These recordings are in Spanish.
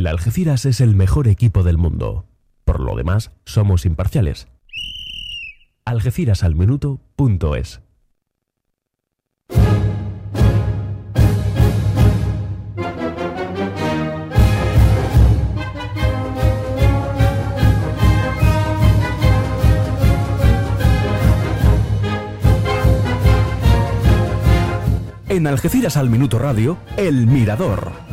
El Algeciras es el mejor equipo del mundo. Por lo demás, somos imparciales. Algecirasalminuto.es En Algeciras al Minuto Radio, El Mirador.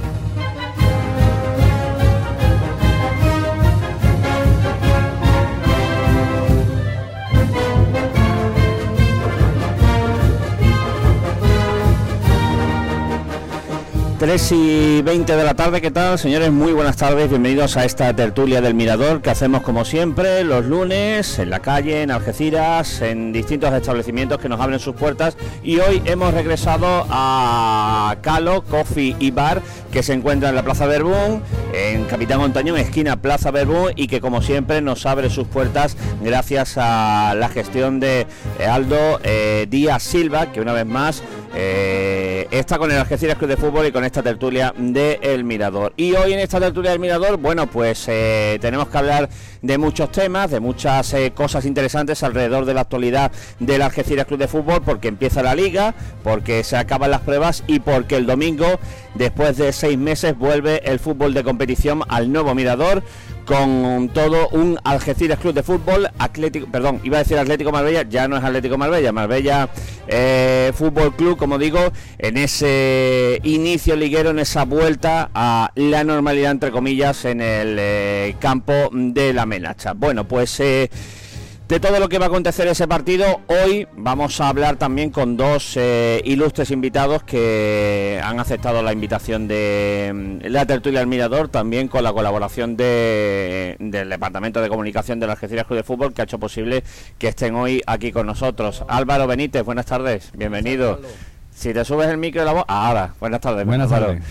Tres y 20 de la tarde, ¿qué tal? Señores, muy buenas tardes, bienvenidos a esta tertulia del Mirador que hacemos como siempre los lunes en la calle, en Algeciras, en distintos establecimientos que nos abren sus puertas y hoy hemos regresado a Calo, Coffee y Bar que se encuentra en la Plaza Verbún, en Capitán Montañón, esquina Plaza Verbún y que como siempre nos abre sus puertas gracias a la gestión de Aldo eh, Díaz Silva, que una vez más eh, está con el Algeciras Club de Fútbol y con esta tertulia de El Mirador. Y hoy en esta tertulia del Mirador, bueno, pues eh, tenemos que hablar de muchos temas, de muchas eh, cosas interesantes alrededor de la actualidad del Algeciras Club de Fútbol, porque empieza la liga, porque se acaban las pruebas y porque el domingo, después de seis meses, vuelve el fútbol de competición al nuevo Mirador con todo un Algeciras Club de Fútbol, Atlético, perdón, iba a decir Atlético Marbella, ya no es Atlético Marbella, Marbella eh, Fútbol Club, como digo, en ese inicio liguero, en esa vuelta a la normalidad, entre comillas, en el eh, campo de la Menacha. Bueno, pues... Eh, de todo lo que va a acontecer ese partido, hoy vamos a hablar también con dos eh, ilustres invitados que han aceptado la invitación de mm, la tertulia del Mirador, también con la colaboración de, del Departamento de Comunicación de la Algeciras Club de Fútbol, que ha hecho posible que estén hoy aquí con nosotros. Álvaro Benítez, buenas tardes, bienvenido. Si te subes el micro de la voz, ahora, buenas tardes. Buenas tardes.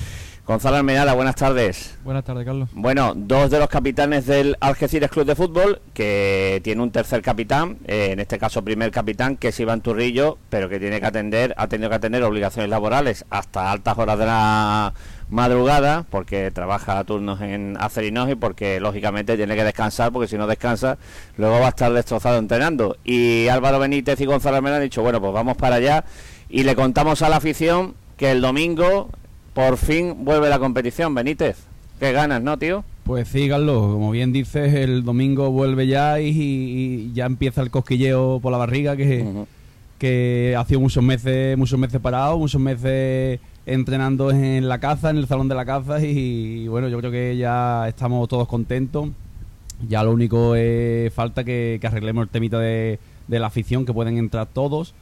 Gonzalo Almenara, buenas tardes. Buenas tardes, Carlos. Bueno, dos de los capitanes del Algeciras Club de Fútbol, que tiene un tercer capitán, eh, en este caso primer capitán, que es Iván Turrillo, pero que tiene que atender, ha tenido que atender obligaciones laborales hasta altas horas de la madrugada, porque trabaja a turnos en Acerinos y porque lógicamente tiene que descansar, porque si no descansa, luego va a estar destrozado entrenando. Y Álvaro Benítez y Gonzalo Almenara han dicho, bueno, pues vamos para allá y le contamos a la afición que el domingo por fin vuelve la competición, Benítez. Qué ganas, ¿no, tío? Pues sí, Carlos, como bien dices, el domingo vuelve ya y, ya empieza el cosquilleo por la barriga que, que ha sido muchos meses, muchos meses parado, muchos meses entrenando en la caza, en el salón de la caza y, bueno, yo creo que ya estamos todos contentos. Ya lo único es falta que, arreglemos el temita de, de la afición, que pueden entrar todos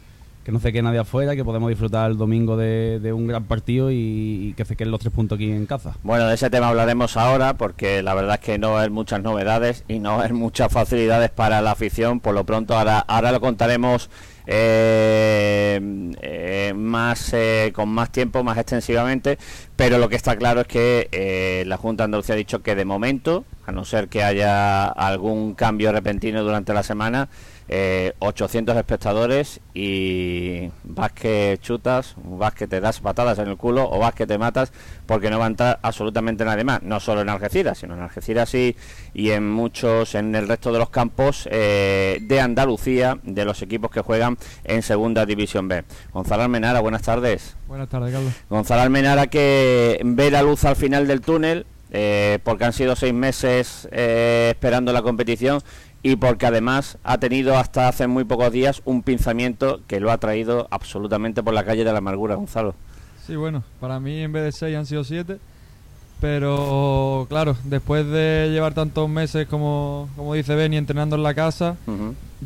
que no se quede nadie afuera, que podemos disfrutar el domingo de, un gran partido y, que se queden los tres puntos aquí en casa. Bueno, de ese tema hablaremos ahora porque la verdad es que no hay muchas novedades y no hay muchas facilidades para la afición. Por lo pronto ahora, ahora lo contaremos eh, eh, más eh, con más tiempo, más extensivamente, pero lo que está claro es que la Junta de Andalucía ha dicho que de momento, a no ser que haya algún cambio repentino durante la semana, 800 eh, espectadores y vas que chutas, vas que te das patadas en el culo o vas que te matas porque no va a entrar absolutamente nadie más, no solo en Algeciras, sino en Algeciras sí y en muchos, en el resto de los campos eh, de Andalucía, de los equipos que juegan en Segunda División B. Gonzalo Almenara, buenas tardes. Buenas tardes, Carlos. Gonzalo Almenara que ve la luz al final del túnel, eh, porque han sido seis meses esperando la competición y porque además ha tenido hasta hace muy pocos días un pinzamiento que lo ha traído absolutamente por la calle de la amargura, Gonzalo. Sí, bueno, para mí en vez de seis han sido siete, pero claro, después de llevar tantos meses, como, como dice Benny, entrenando en la casa,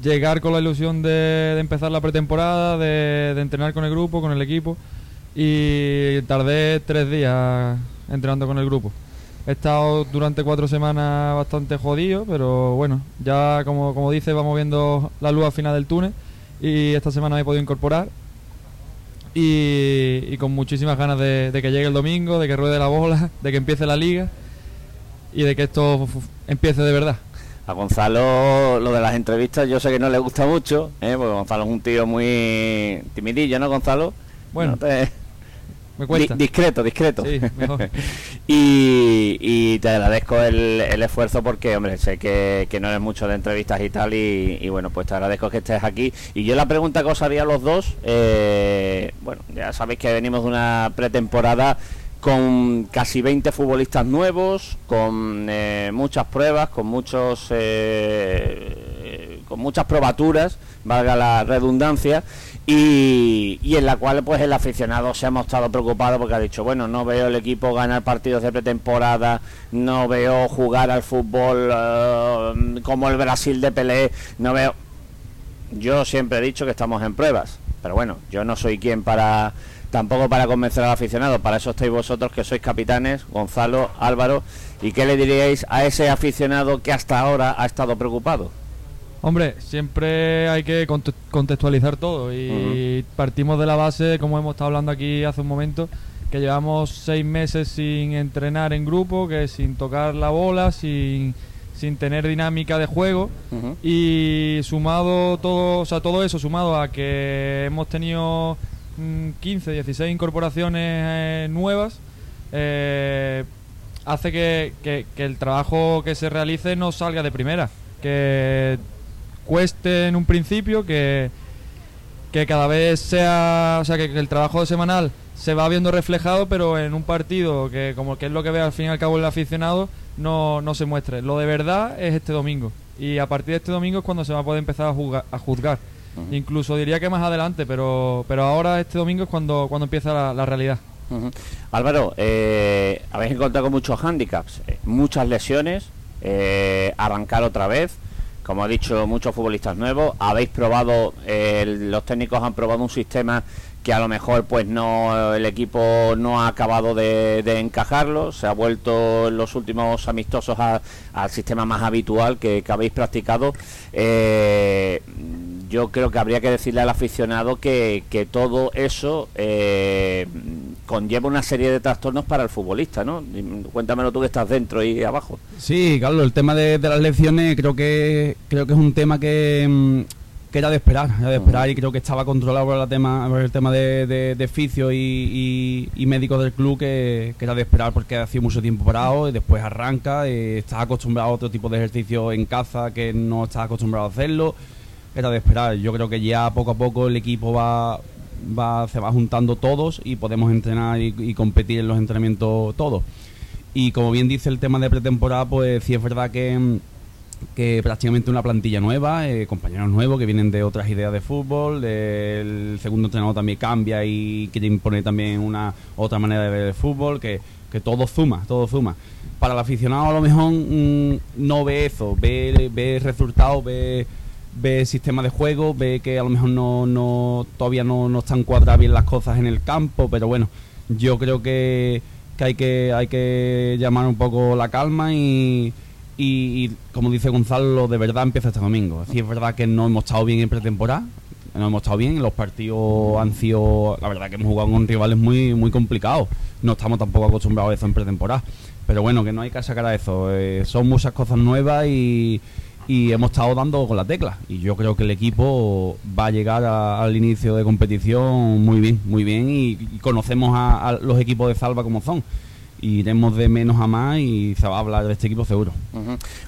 llegar con la ilusión de, empezar la pretemporada, de, de entrenar con el grupo, con el equipo, y tardé tres días entrenando con el grupo. He estado durante cuatro semanas bastante jodido, pero bueno, ya como, como dice, vamos viendo la luz al final del túnel y esta semana me he podido incorporar y, con muchísimas ganas de, que llegue el domingo, de que ruede la bola, de que empiece la liga y de que esto empiece de verdad. A Gonzalo lo de las entrevistas yo sé que no le gusta mucho, ¿eh? porque Gonzalo es un tío muy timidillo, ¿no, Gonzalo? Bueno, me cuesta. discreto, discreto. Sí, mejor. y, y te agradezco el, el esfuerzo porque, hombre, sé que, que no eres mucho de entrevistas y tal, y, y bueno, pues te agradezco que estés aquí. Y yo la pregunta que os haría a los dos, eh, bueno, ya sabéis que venimos de una pretemporada con casi 20 futbolistas nuevos, con eh, muchas pruebas, con muchos eh, con muchas probaturas, valga la redundancia, y, en la cual pues el aficionado se ha mostrado preocupado porque ha dicho, bueno, no veo el equipo ganar partidos de pretemporada, no veo jugar al fútbol eh, como el Brasil de Pelé, no veo... Yo siempre he dicho que estamos en pruebas, pero bueno, yo no soy quien para tampoco para convencer al aficionado, para eso estáis vosotros que sois capitanes, Gonzalo, Álvaro, ¿y qué le diríais a ese aficionado que hasta ahora ha estado preocupado? Hombre, siempre hay que conte- contextualizar todo y partimos de la base, como hemos estado hablando aquí hace un momento, que llevamos seis meses sin entrenar en grupo, que sin tocar la bola, sin, sin tener dinámica de juego y sumado todo, o sea, todo eso sumado a que hemos tenido mm, 15, 16 incorporaciones eh, nuevas, eh, hace que, que- que el trabajo que se realice no salga de primera, que cueste en un principio, que, que cada vez sea, o sea, que, que el trabajo semanal se va viendo reflejado, pero en un partido que como que es lo que ve al fin y al cabo el aficionado, no, no se muestre. Lo de verdad es este domingo. Y a partir de este domingo es cuando se va a poder empezar a, juzga- a juzgar. Incluso diría que más adelante, pero, pero ahora este domingo es cuando, cuando empieza la, la realidad. Ujú. Álvaro, eh, habéis encontrado con muchos hándicaps, eh, muchas lesiones, eh, arrancar otra vez, como ha dicho, muchos futbolistas nuevos. Habéis probado, los técnicos han probado un sistema que a lo mejor pues no el equipo no ha acabado de, encajarlo, se ha vuelto en los últimos amistosos al sistema más habitual que, habéis practicado. Eh, yo creo que habría que decirle al aficionado que, que todo eso eh, conlleva una serie de trastornos para el futbolista, ¿no? Y Cuéntamelo tú que estás dentro y abajo. Sí, Carlos, el tema de, de las lecciones creo que creo que es un tema que, mm, que era de esperar, era de esperar y creo que estaba controlado por, la tema, por el tema de, de, de fisio y, y- y médicos del club que, que era de esperar porque ha sido mucho tiempo parado y después arranca, eh, estás acostumbrado a otro tipo de ejercicio en casa que no estás acostumbrado a hacerlo, era de esperar. Yo creo que ya poco a poco el equipo va, va se va juntando todos y podemos entrenar y, competir en los entrenamientos todos. Y como bien dice el tema de pretemporada, pues sí es verdad que, que prácticamente una plantilla nueva, eh, compañeros nuevos que vienen de otras ideas de fútbol, el segundo entrenador también cambia y quiere imponer también una otra manera de ver el fútbol, que, que todo suma, todo suma. Para el aficionado a lo mejor mm, no ve eso, ve, ve resultados, ve, ve sistema de juego, ve que a lo mejor no, no todavía no, no están cuadradas bien las cosas en el campo, pero bueno, yo creo que, que hay que hay que llamar un poco la calma y, y, como dice Gonzalo, lo de verdad empieza este domingo. Sí es verdad que no hemos estado bien en pretemporada, no hemos estado bien, los partidos han sido, la verdad que hemos jugado con rivales muy muy complicados, no estamos tampoco acostumbrados a eso en pretemporada, pero bueno, que no hay que sacar a eso, eh, son muchas cosas nuevas y, y hemos estado dando con la tecla y yo creo que el equipo va a llegar a- al inicio de competición muy bien, muy bien y, y conocemos a, a los equipos de Salva como son. Iremos de menos a más y se va a hablar de este equipo seguro.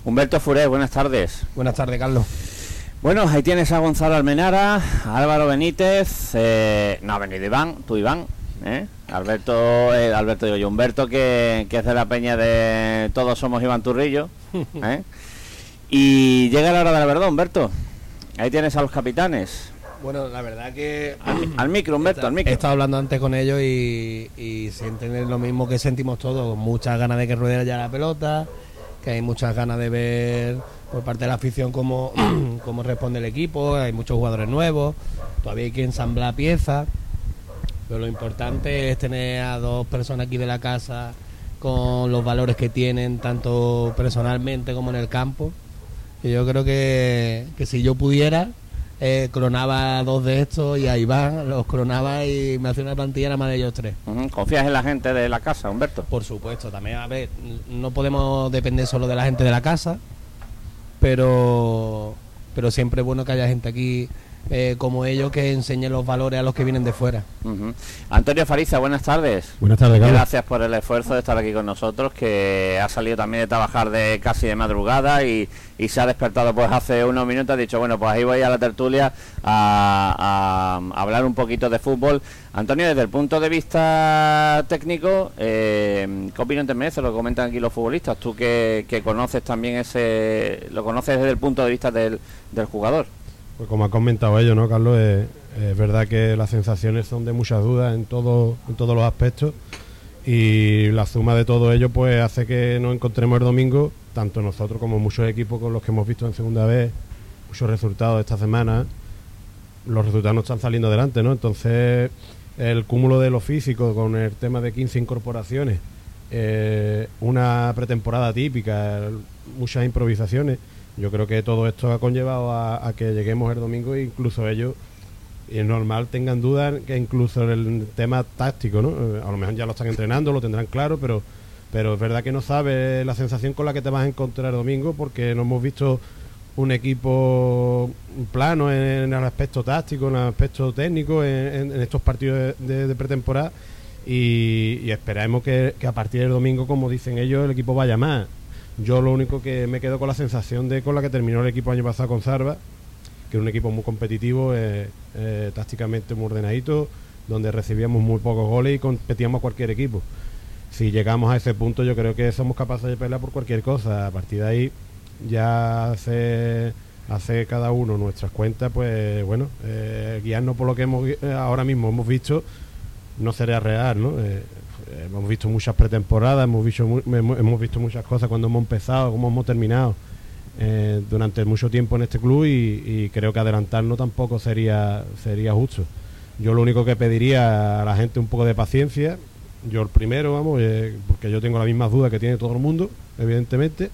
Humberto Furé, buenas tardes. Buenas tardes, Carlos. Bueno, ahí tienes a Gonzalo Almenara, a Álvaro Benítez, eh, no ha venido Iván, tú Iván, ¿eh? Alberto, eh, Alberto digo yo, Humberto que, que es de la peña de Todos somos Iván Turrillo, ¿eh? Y llega la hora de la verdad, Humberto. Ahí tienes a los capitanes. Bueno, la verdad que Al, al micro, Humberto, al he micro. estado hablando antes con ellos y, y sienten lo mismo que sentimos todos, muchas ganas de que ruede ya la pelota, que hay muchas ganas de ver por parte de la afición cómo, cómo responde el equipo, hay muchos jugadores nuevos, todavía hay que ensamblar piezas, pero lo importante es tener a dos personas aquí de la casa con los valores que tienen, tanto personalmente como en el campo. Y yo creo que, que si yo pudiera, eh, clonaba dos de estos y a Iván los clonaba y me hacía una plantilla nada más de ellos tres. ¿Confías en la gente de la casa, Humberto? Por supuesto, también, a ver, no podemos depender solo de la gente de la casa, pero, pero siempre es bueno que haya gente aquí eh, como ellos que enseñen los valores a los que vienen de fuera. Antonio Fariza, buenas tardes. Buenas tardes, Carlos. Gracias por el esfuerzo de estar aquí con nosotros, que ha salido también de trabajar de casi de madrugada y, y se ha despertado pues hace unos minutos. Ha dicho, bueno, pues ahí voy a la tertulia a, a hablar un poquito de fútbol. Antonio, desde el punto de vista técnico, eh, ¿qué opinión te merece lo comentan aquí los futbolistas? Tú que, que conoces también ese, lo conoces desde el punto de vista del, del jugador. Pues como ha comentado ellos, ¿no, Carlos? Es, verdad que las sensaciones son de muchas dudas en, todo, en todos los aspectos y la suma de todo ello pues hace que nos encontremos el domingo, tanto nosotros como muchos equipos con los que hemos visto en segunda vez, muchos resultados esta semana, los resultados no están saliendo adelante, ¿no? Entonces el cúmulo de lo físico con el tema de 15 incorporaciones, eh, una pretemporada típica, muchas improvisaciones, yo creo que todo esto ha conllevado a, que lleguemos el domingo e incluso ellos, y es normal, tengan dudas que incluso el tema táctico, ¿no? Eh, A lo mejor ya lo están entrenando, lo tendrán claro, pero, pero es verdad que no sabes la sensación con la que te vas a encontrar el domingo porque no hemos visto un equipo plano en, el aspecto táctico, en el aspecto técnico, en, en- estos partidos de, pretemporada. Y, y esperamos que, que a partir del domingo, como dicen ellos, el equipo vaya más. Yo lo único que me quedo con la sensación de con la que terminó el equipo año pasado con Sarva, que era un equipo muy competitivo, eh, eh, tácticamente muy ordenadito, donde recibíamos muy pocos goles y competíamos cualquier equipo. Si llegamos a ese punto, yo creo que somos capaces de pelear por cualquier cosa. A partir de ahí, ya hace, cada uno nuestras cuentas, pues bueno, eh, guiarnos por lo que hemos, eh, ahora mismo hemos visto, no sería real, ¿no? Eh, hemos visto muchas pretemporadas, hemos visto, hemos, visto muchas cosas cuando hemos empezado, cómo hemos terminado eh, durante mucho tiempo en este club y, y creo que adelantarnos tampoco sería, sería justo. Yo lo único que pediría a la gente un poco de paciencia, yo el primero, vamos, eh, porque yo tengo las mismas dudas que tiene todo el mundo, evidentemente,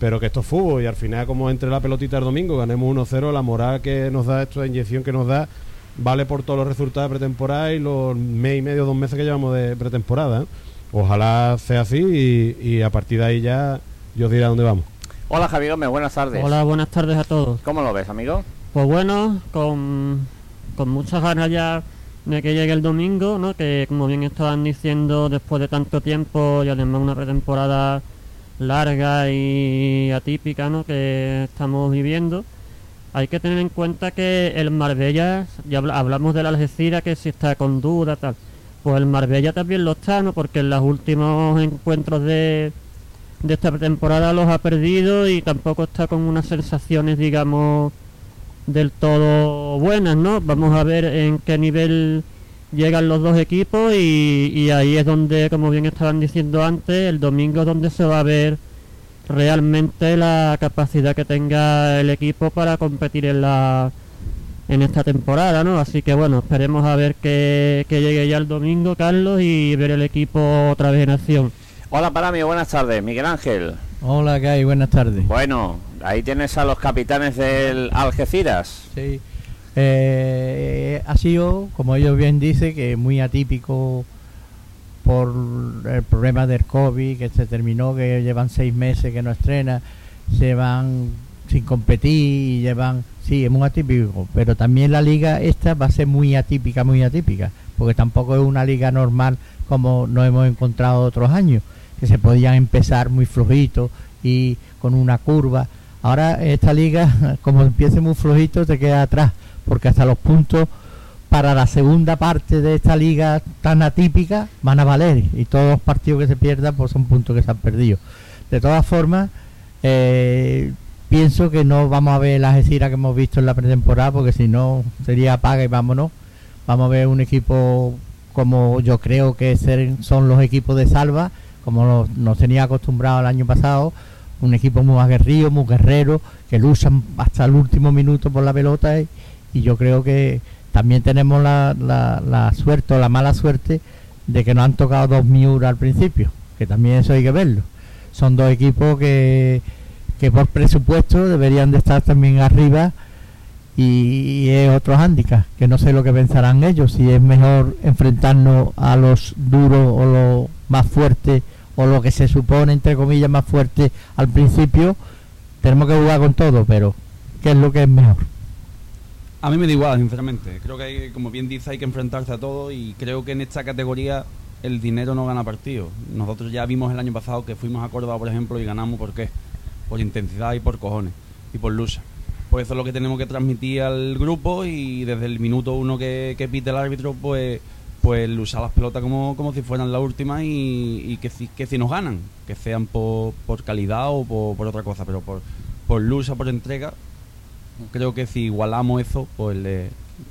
pero que esto es fútbol y al final como entre la pelotita el domingo ganemos 1-0, la moral que nos da esto, la inyección que nos da, vale por todos los resultados de pretemporada y los mes y medio, dos meses que llevamos de pretemporada. ¿eh? Ojalá sea así y, y a partir de ahí ya yo os diré a dónde vamos. Hola Javier Gómez, buenas tardes. Hola, buenas tardes a todos. ¿Cómo lo ves, amigo? Pues bueno, con, con muchas ganas ya de que llegue el domingo, ¿no? Que como bien estaban diciendo, después de tanto tiempo y además una pretemporada larga y atípica, ¿no? Que estamos viviendo. Hay que tener en cuenta que el Marbella, ya habla- hablamos del Algeciras que si está con duda, tal. Pues el Marbella también lo está, ¿no? Porque en los últimos encuentros de, de esta temporada los ha perdido y tampoco está con unas sensaciones, digamos, del todo buenas, ¿no? Vamos a ver en qué nivel llegan los dos equipos y, y ahí es donde, como bien estaban diciendo antes, el domingo es donde se va a ver realmente la capacidad que tenga el equipo para competir en la en esta temporada, ¿no? Así que bueno, esperemos a ver que, que llegue ya el domingo, Carlos, y ver el equipo otra vez en acción. Hola Paramio, buenas tardes. Miguel Ángel. Hola, ¿qué hay? Buenas tardes. Bueno, ahí tienes a los capitanes del Algeciras. Sí. Eh, ha sido, como ellos bien dicen, que muy atípico por el problema del COVID, que se terminó, que llevan seis meses que no estrena, se van sin competir y llevan... Sí, es muy atípico, pero también la liga esta va a ser muy atípica, muy atípica, porque tampoco es una liga normal como nos hemos encontrado otros años, que se podían empezar muy flojitos y con una curva. Ahora esta liga, como empiece muy flojito, te queda atrás, porque hasta los puntos para la segunda parte de esta liga tan atípica van a valer y todos los partidos que se pierdan pues son puntos que se han perdido. De todas formas, eh, pienso que no vamos a ver la Algeciras que hemos visto en la pretemporada porque si no sería apaga y vámonos. Vamos a ver un equipo como yo creo que ser- son los equipos de Salva, como nos, tenía acostumbrado el año pasado, un equipo muy aguerrido, muy guerrero, que luchan hasta el último minuto por la pelota y yo creo que también tenemos la, suerte o la mala suerte de que nos han tocado dos Miura al principio, que también eso hay que verlo. Son dos equipos que, que por presupuesto deberían de estar también arriba y, y es otro hándicap, que no sé lo que pensarán ellos, si es mejor enfrentarnos a los duros o los más fuertes o lo que se supone entre comillas más fuerte al principio, tenemos que jugar con todo, pero ¿qué es lo que es mejor? A mí me da igual, sinceramente. Creo que, hay, como bien dice, hay que enfrentarse a todo y creo que en esta categoría el dinero no gana partido. Nosotros ya vimos el año pasado que fuimos a Córdoba, por ejemplo, y ganamos ¿por qué? Por intensidad y por cojones y por lucha. Pues eso es lo que tenemos que transmitir al grupo y desde el minuto uno que, que pite el árbitro, pues pues luchar las pelotas como, como si fueran la última y, y que, si, que si nos ganan, que sean por, por calidad o por, por otra cosa, pero por, por lucha, por entrega, creo que si igualamos eso, pues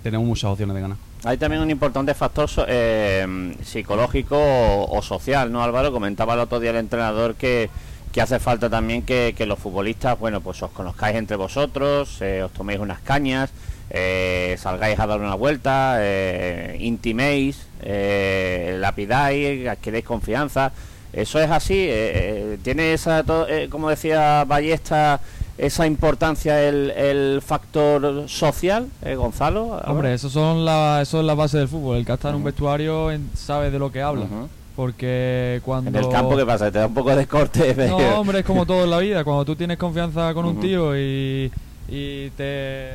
tenemos muchas opciones de ganar. Hay también un importante factor eh, psicológico o, social, ¿no, Álvaro? Comentaba el otro día el entrenador que, que hace falta también que, que los futbolistas, bueno, pues os conozcáis entre vosotros, eh, os toméis unas cañas, eh, salgáis a dar una vuelta, eh, intiméis, eh, lapidáis, adquiréis confianza. Eso es así, tiene esa, to- eh, como decía Ballesta, esa importancia el, el factor social, eh, Gonzalo. Hombre, eso son la, eso es la base del fútbol. El que está en un vestuario en- sabe de lo que habla. Porque cuando... En el campo, ¿qué pasa? Te da un poco de corte. No, hombre, es como todo en la vida. Cuando tú tienes confianza con un tío y, y te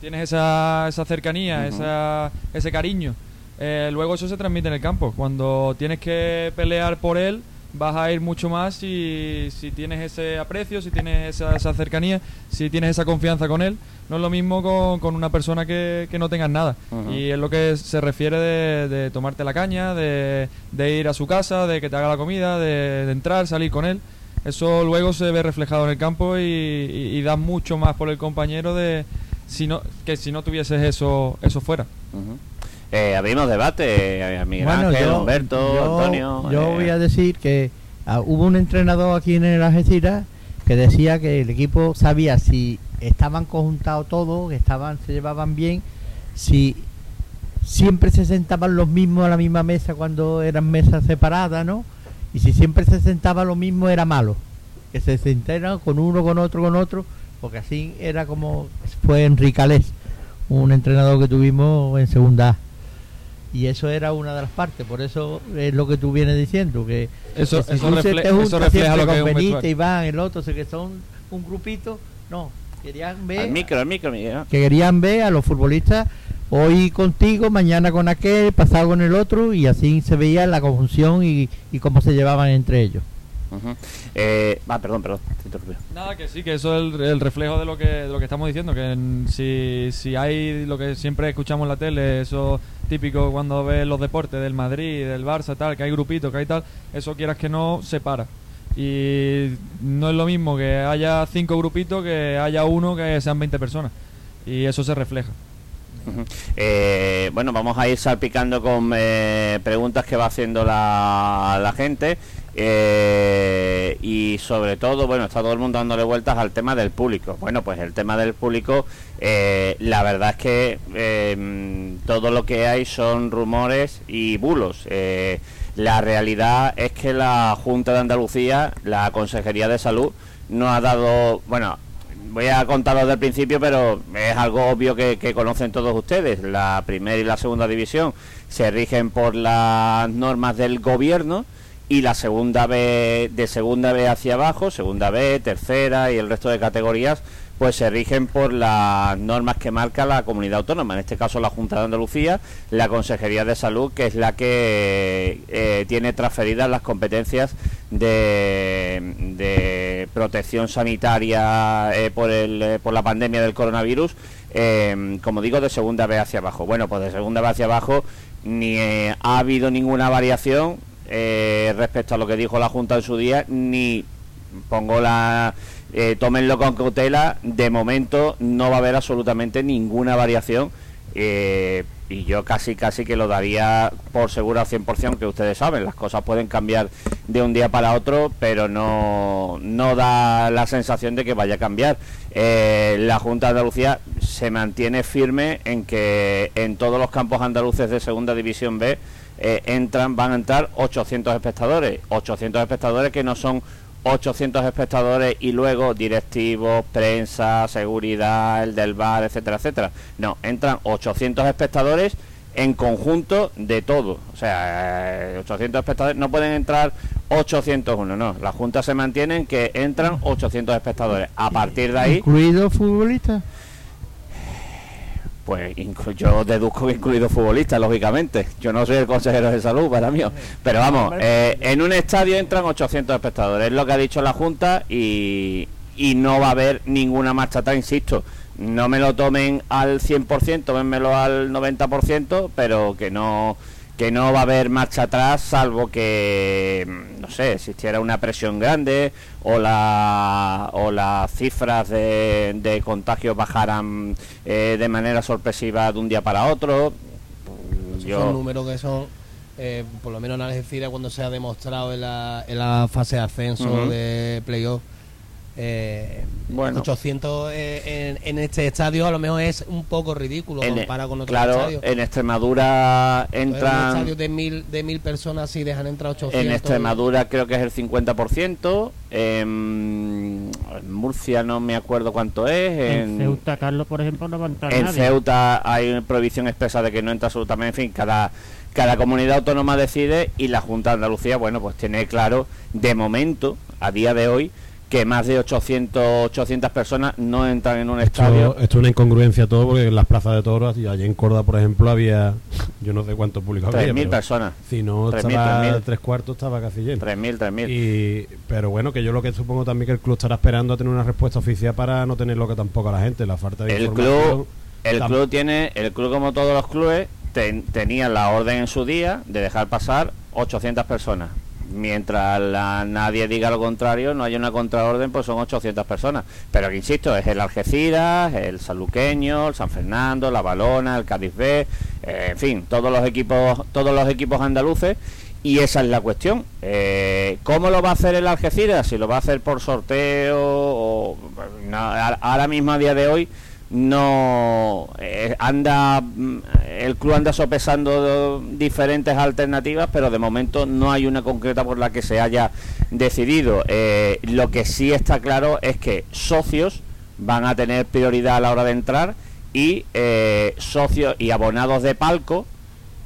tienes esa, esa cercanía, esa, ese cariño, eh, luego eso se transmite en el campo. Cuando tienes que pelear por él, vas a ir mucho más si, si tienes ese aprecio, si tienes esa, esa cercanía, si tienes esa confianza con él. No es lo mismo con, con una persona que, que no tengas nada. Y es lo que se refiere de, de tomarte la caña, de, de ir a su casa, de que te haga la comida, de, de entrar, salir con él. Eso luego se ve reflejado en el campo y, y, y da mucho más por el compañero de si no, que si no tuvieses eso, eso fuera. Eh, abrimos debate, eh, Miguel Bueno, Ángel, yo- Humberto, yo- Antonio. Yo eh, voy a decir que ah, hubo un entrenador aquí en el Algeciras que decía que el equipo sabía si estaban conjuntados todos, que estaban, se llevaban bien, si siempre se sentaban los mismos a la misma mesa cuando eran mesas separadas, ¿no? Y si siempre se sentaba lo mismo era malo. Que se sentaran con uno, con otro, con otro, porque así era como fue Enrique Alés, un entrenador que tuvimos en segunda. Y eso era una de las partes, por eso es lo que tú vienes diciendo, que, Eso- que si eso refle- te eso refleja lo que. Iván, el otro, sé que son un grupito, no, querían ver, Al micro, al micro, Miguel. que querían ver a los futbolistas hoy contigo, mañana con aquel, pasado con el otro, y así se veía la conjunción y, y cómo se llevaban entre ellos. Ujú. eh, ah, perdón, perdón, te interrumpí. Nada, que sí, que eso es el, el reflejo de lo que, de lo que estamos diciendo, que en- si, si hay lo que siempre escuchamos en la tele, eso típico cuando ves los deportes del Madrid, del Barça, tal, que hay grupitos, que hay tal, eso quieras que no, separa. Y no es lo mismo que haya cinco grupitos que haya uno que sean 20 personas. Y eso se refleja. Eh, bueno, vamos a ir salpicando con eh, preguntas que va haciendo la gente. Eh, y sobre todo, bueno, está todo el mundo dándole vueltas al tema del público. Bueno, pues el tema del público, eh, la verdad es que mm, todo lo que hay son rumores y bulos. Eh, la realidad es que la Junta de Andalucía, la Consejería de Salud, no ha dado, bueno, voy a contarlo desde el principio, pero es algo obvio que conocen todos ustedes. La primera y la segunda división se rigen por las normas del gobierno y la segunda B, de segunda B hacia abajo, segunda B, tercera y el resto de categorías, pues se rigen por las normas que marca la comunidad autónoma, en este caso la Junta de Andalucía, la Consejería de Salud, que es la que eh, tiene transferidas las competencias de, protección sanitaria eh, por, el, eh, por la pandemia del coronavirus, eh, como digo, de segunda vez hacia abajo. Bueno, pues de segunda vez hacia abajo ni ha habido ninguna variación eh, respecto a lo que dijo la Junta en su día, ni pongo la... eh, tómenlo con cautela, de momento no va a haber absolutamente ninguna variación. eh, y yo casi casi que lo daría por seguro al 100% que ustedes saben, las cosas pueden cambiar de un día para otro, pero no, no da la sensación de que vaya a cambiar. La Junta de Andalucía se mantiene firme en que en todos los campos andaluces de Segunda División B eh, entran, van a entrar 800 espectadores, 800 espectadores que no son 800 espectadores y luego directivos, prensa, seguridad, el del bar, etcétera, etcétera. No, entran 800 espectadores en conjunto de todo. O sea, eh, 800 espectadores, no pueden entrar 801, no. La Junta se mantiene en que entran 800 espectadores. A partir de ahí, ¿Incluidos futbolistas? Pues yo deduzco que incluido futbolistas, lógicamente. Yo no soy el consejero de salud para mí. Pero vamos, eh, en un estadio entran 800 espectadores, es lo que ha dicho la Junta y, y no va a haber ninguna marcha atrás, insisto. No me lo tomen al 100%, tómenmelo al 90%, pero que no que no va a haber marcha atrás salvo que no sé existiera una presión grande o la o las cifras de, de contagios bajaran eh, de manera sorpresiva de un día para otro Yo- son números que son, eh, por lo menos en Algeciras, cuando se ha demostrado en la, en la fase de ascenso Ujú. de playoff. Eh, Bueno. 800 eh, en, en este estadio a lo mejor es un poco ridículo en, comparado con otros claro estadios. en Extremadura entran estadio de mil, de mil personas si dejan entrar 800. En Extremadura creo que es el 50%. En, en Murcia no me acuerdo cuánto es. En En, Ceuta, Carlos, por ejemplo, no va a entrar en nadie. Ceuta hay una prohibición expresa de que no entra absolutamente. En fin, cada, cada comunidad autónoma decide y la Junta de Andalucía, bueno, pues tiene claro de momento, a día de hoy, que más de 800, 800 personas no entran en un Esto, estadio. esto es una incongruencia todo porque en las plazas de toros, y allí en Córdoba, por ejemplo, había, yo no sé cuánto público había, 3.000 pero personas. si no 3.000, estaba 3.000. tres cuartos, estaba casi lleno. 3.000, 3.000. Y, pero bueno, que yo lo que supongo también que el club estará esperando a tener una respuesta oficial para no tener lo que tampoco a la gente, la falta de El información. club, el club tiene, el club como todos los clubes, ten- tenía la orden en su día de dejar pasar 800 personas. Mientras la- nadie diga lo contrario, no hay una contraorden, pues son 800 personas. Pero que insisto, es el Algeciras, el Sanluqueño, el San Fernando, la Balona, el Cádiz B, eh, en fin, todos los equipos, todos los equipos andaluces. Y esa es la cuestión. Eh, ¿Cómo lo va a hacer el Algeciras? Si lo va a hacer por sorteo o ahora mismo a día de hoy no eh, anda mm, el club anda sopesando diferentes alternativas pero de momento no hay una concreta por la que se haya decidido. Eh, lo que sí está claro es que socios van a tener prioridad a la hora de entrar y eh, socios y abonados de palco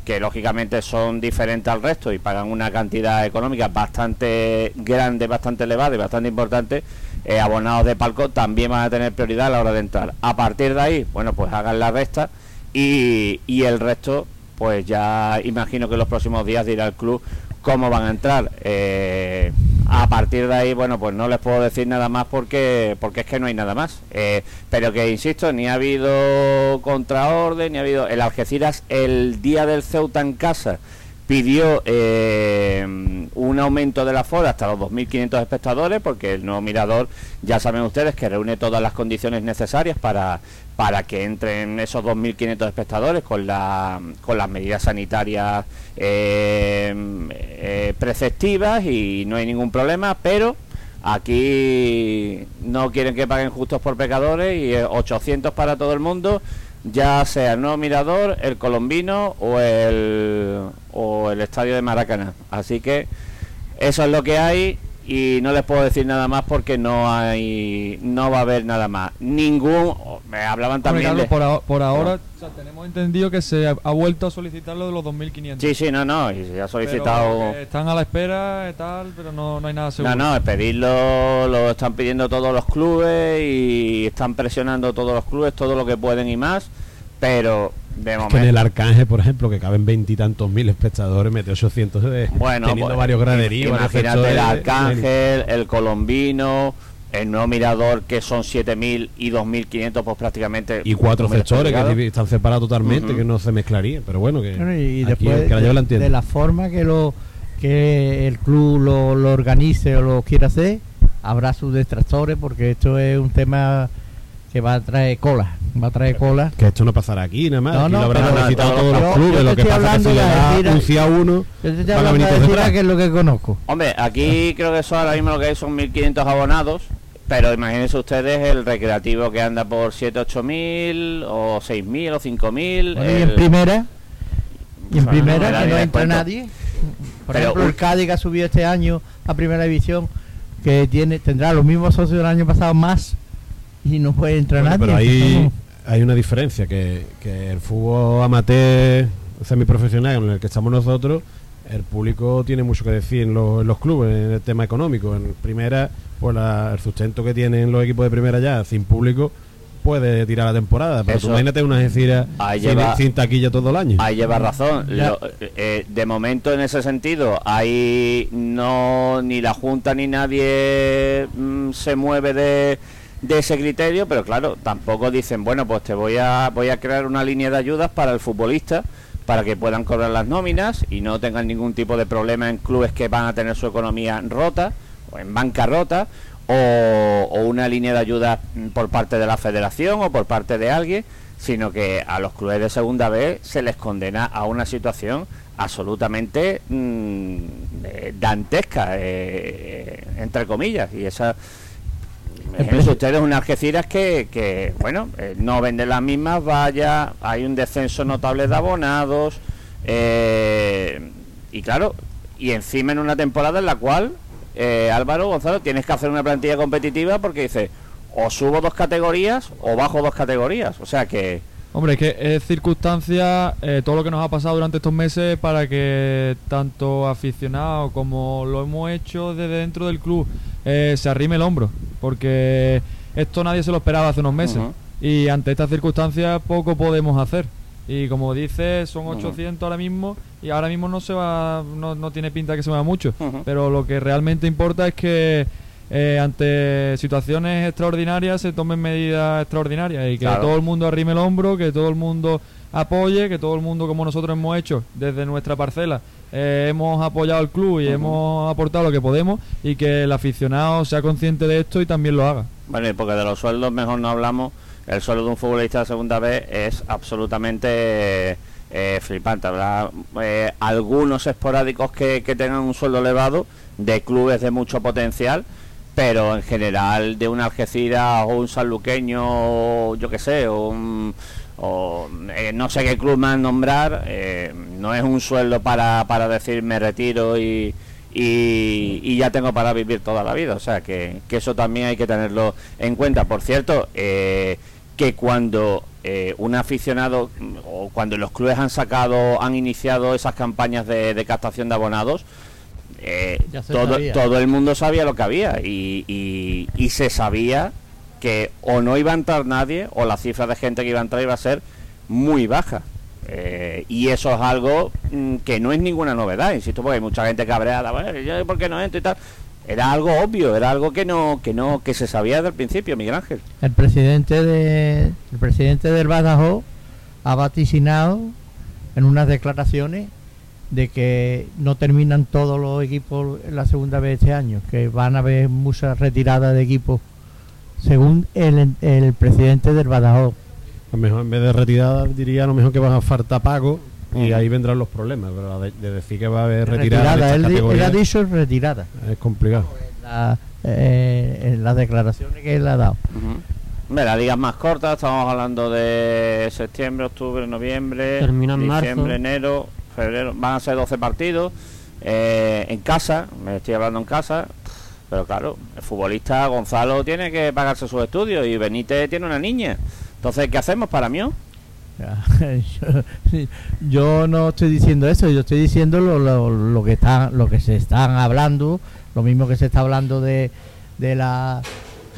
que lógicamente son diferentes al resto y pagan una cantidad económica bastante grande, bastante elevada y bastante importante, eh, abonados de palco también van a tener prioridad a la hora de entrar. A partir de ahí, bueno, pues hagan la resta y, y el resto, pues ya imagino que en los próximos días dirá el club cómo van a entrar. Eh, a partir de ahí, bueno, pues no les puedo decir nada más porque porque es que no hay nada más. Eh, pero que insisto, ni ha habido contraorden, ni ha habido. El Algeciras, el día del Ceuta en casa, pidió eh, un aumento de la fora hasta los 2.500 espectadores, porque el nuevo mirador, ya saben ustedes, que reúne todas las condiciones necesarias para, para que entren esos 2.500 espectadores con, la, con las medidas sanitarias eh, eh, preceptivas y no hay ningún problema, pero aquí no quieren que paguen justos por pecadores y eh, 800 para todo el mundo, ya sea el nuevo Mirador, el Colombino o el, o el Estadio de Maracaná. Así que eso es lo que hay y no les puedo decir nada más porque no hay no va a haber nada más. Ningún me hablaban también Carlos, de- por, a- por ahora o sea, tenemos entendido que se ha, ha vuelto a solicitar lo de los 2.500. Sí, sí, no, no, y se ha solicitado Pero, eh, están a la espera y tal, pero no, no hay nada seguro. No, no, pedirlo lo están pidiendo todos los clubes y están presionando todos los clubes todo lo que pueden y más, pero de que en momento el Arcángel, por ejemplo, que caben veintitantos mil espectadores, mete 800 de, bueno, teniendo pues, varios graderíos. varios Imagínate el sectores, Arcángel, el Colombino, el nuevo Mirador que son 7000 y 2500 pues prácticamente y cuatro sectores que están separados totalmente, Ujú. que no se mezclarían. Pero bueno, que Bueno, y aquí después el que la la de, entiende. de la forma que lo que el club lo, lo organice o lo quiera hacer, habrá sus detractores porque esto es un tema que va a traer cola, va a traer cola. Que esto no pasará aquí, nada más. No, aquí no, lo habrán solicitado todos los clubes. yo te Lo que estoy pasa es que si le de da Algeciras- un sí a uno, Yo te estoy van a hablando venir de todos Algeciras, detrás. que es lo que conozco. Hombre, aquí creo que eso ahora mismo lo que hay son 1500 abonados, pero imagínense ustedes el recreativo que anda por 7, 8000 o 6000 o 5000. Bueno, y el- en primera, y en Bueno, primera no, que no entra cuento. nadie. Por Pero ejemplo, el Cádiz que ha subido este año a primera división, que tiene tendrá los mismos socios del año pasado más y no puede entrar Bueno, nadie. pero ahí Entonces, hay una diferencia, que, que el fútbol amateur semiprofesional en el que estamos nosotros, el público tiene mucho que decir en, los- en los clubes, en el tema económico. En primera, pues la- el sustento que tienen los equipos de primera ya sin público, puede tirar la temporada. Pero tú Eso. imagínate una Ahí sin, sin taquilla todo el año. Ahí lleva razón. Lo- eh, de momento, en ese sentido, ahí no ni la Junta ni nadie mm, se mueve de, de ese criterio, pero claro, tampoco dicen, bueno, pues te voy a voy a crear una línea de ayudas para el futbolista para que puedan cobrar las nóminas y no tengan ningún tipo de problema en clubes que van a tener su economía rota o en bancarrota o, o una línea de ayuda mm, por parte de la federación o por parte de alguien, sino que a los clubes de segunda B se les condena a una situación absolutamente mm, eh, dantesca, eh, entre comillas, y esa... Ustedes una Algeciras que, que bueno, eh, no vende las mismas vallas, hay un descenso notable de abonados, eh, y claro, y encima en una temporada en la cual, eh, Álvaro Gonzalo, tienes que hacer una plantilla competitiva porque dice, o subo dos categorías o bajo dos categorías, o sea que... Hombre, es que es circunstancia eh, todo lo que nos ha pasado durante estos meses para que tanto aficionados como lo hemos hecho desde dentro del club eh, se arrime el hombro. Porque esto nadie se lo esperaba hace unos meses. Y ante estas circunstancias poco podemos hacer. Y como dices, son Ujú. 800 ahora mismo y ahora mismo no se va, no, no tiene pinta que se mueva mucho. Pero lo que realmente importa es que eh, ante situaciones extraordinarias se tomen medidas extraordinarias y que Claro. todo el mundo arrime el hombro, que todo el mundo apoye, que todo el mundo como nosotros hemos hecho desde nuestra parcela eh, hemos apoyado al club y hemos aportado lo que podemos y que el aficionado sea consciente de esto y también lo haga. Bueno, y porque de los sueldos mejor no hablamos. El sueldo de un futbolista de segunda vez es absolutamente eh, flipante. Habrá eh, algunos esporádicos que, que tengan un sueldo elevado de clubes de mucho potencial, pero en general de un Algeciras o un sanluqueño, yo qué sé, o, un- o, eh, no sé qué club más nombrar, eh, no es un sueldo para, para decir me retiro y, y, y ya tengo para vivir toda la vida. O sea, que, que eso también hay que tenerlo en cuenta. Por cierto, eh, que cuando eh, un aficionado o cuando los clubes han sacado, han iniciado esas campañas de, de captación de abonados, eh, todo, sabía. todo el mundo sabía lo que había y, y- y se sabía que o no iba a entrar nadie o la cifra de gente que iba a entrar iba a ser muy baja. Eh, y eso es algo mm, que no es ninguna novedad, insisto, porque hay mucha gente cabreada, bueno, ¿yo por qué no entro y tal? Era algo obvio, era algo que no, que no, que se sabía desde el principio, Miguel Ángel. El presidente de el presidente del Badajoz ha vaticinado en unas declaraciones de que no terminan todos los equipos la segunda vez este año, que van a haber muchas retiradas de equipos, según el, el presidente del Badajoz. A lo mejor en vez de retirada diría a lo mejor que van a falta pago y ahí vendrán los problemas. Pero de, de decir que va a haber retirada, Retirada, en él, estas di- él ha dicho retirada es complicado. la- eh, en las declaraciones que él ha dado. Hombre, las ligas más cortas, estamos hablando de septiembre, octubre, noviembre, Termina en marzo. diciembre, enero, febrero, van a ser 12 partidos eh, en casa, me estoy hablando en casa, pero claro, el futbolista Gonzalo tiene que pagarse sus estudios y Benítez tiene una niña. Entonces, ¿qué hacemos para mí? Yo, no estoy diciendo eso, yo estoy diciendo lo, lo, lo que está, lo que se están hablando, lo mismo que se está hablando de, de la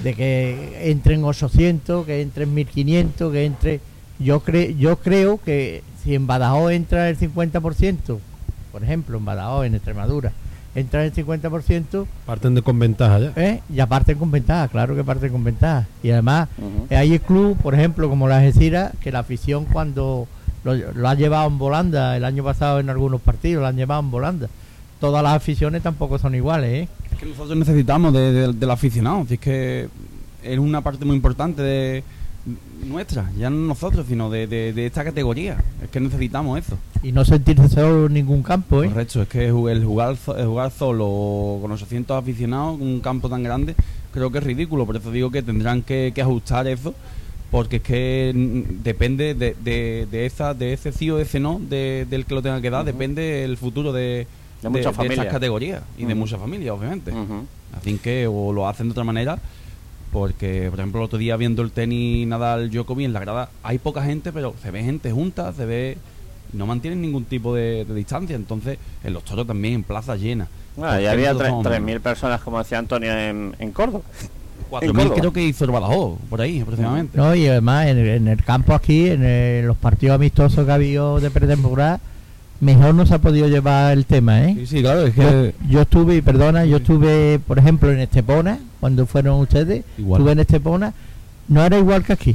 de que entren 800, que entren 1500, que entre yo cre, yo creo que si en Badajoz entra el 50%, por ejemplo, en Badajoz en Extremadura, entra el 50%, Parten de con ventaja ya. ¿eh? ya parten con ventaja, claro que parten con ventaja. Y además Ujú. hay el club, por ejemplo, como la Algeciras, que la afición cuando lo, lo ha llevado en volanda, el año pasado en algunos partidos lo han llevado en volanda. Todas las aficiones tampoco son iguales, ¿eh? Es que nosotros necesitamos de- de- del aficionado, si es que es una parte muy importante de nuestra, ya no nosotros, sino de, de- de esta categoría. Es que necesitamos eso. Y no sentirse solo en ningún campo, ¿eh? Correcto, es que el jugar, el jugar solo con 800 aficionados en un campo tan grande, creo que es ridículo. Por eso digo que tendrán que, que ajustar eso, porque es que mm, depende de, de, de esa, de ese sí o ese no, de- del que lo tenga que dar, depende el futuro de, De muchas estas categorías y de muchas familias, obviamente. Así que o lo hacen de otra manera, porque, por ejemplo, el otro día viendo el tenis Nadal Djokovic en la grada, hay poca gente, pero se ve gente junta, se ve. No mantienen ningún tipo de, de distancia. Entonces, en los toros también, en plazas llenas. Bueno, ¿Por ya había nosotros tre- somos 3.000 menos? personas, como decía Antonio, en, en Córdoba. 4.000 Córdoba. creo que hizo el Badajoz, por ahí aproximadamente. No, y además en, en el campo aquí, en el- los partidos amistosos que ha habido de pretemporada, mejor no se ha podido llevar el tema, ¿eh? Sí, sí, claro, es Yo, que... yo estuve, y perdona, yo estuve, por ejemplo, en Estepona, cuando fueron ustedes, Igual. estuve en Estepona, no era igual que aquí,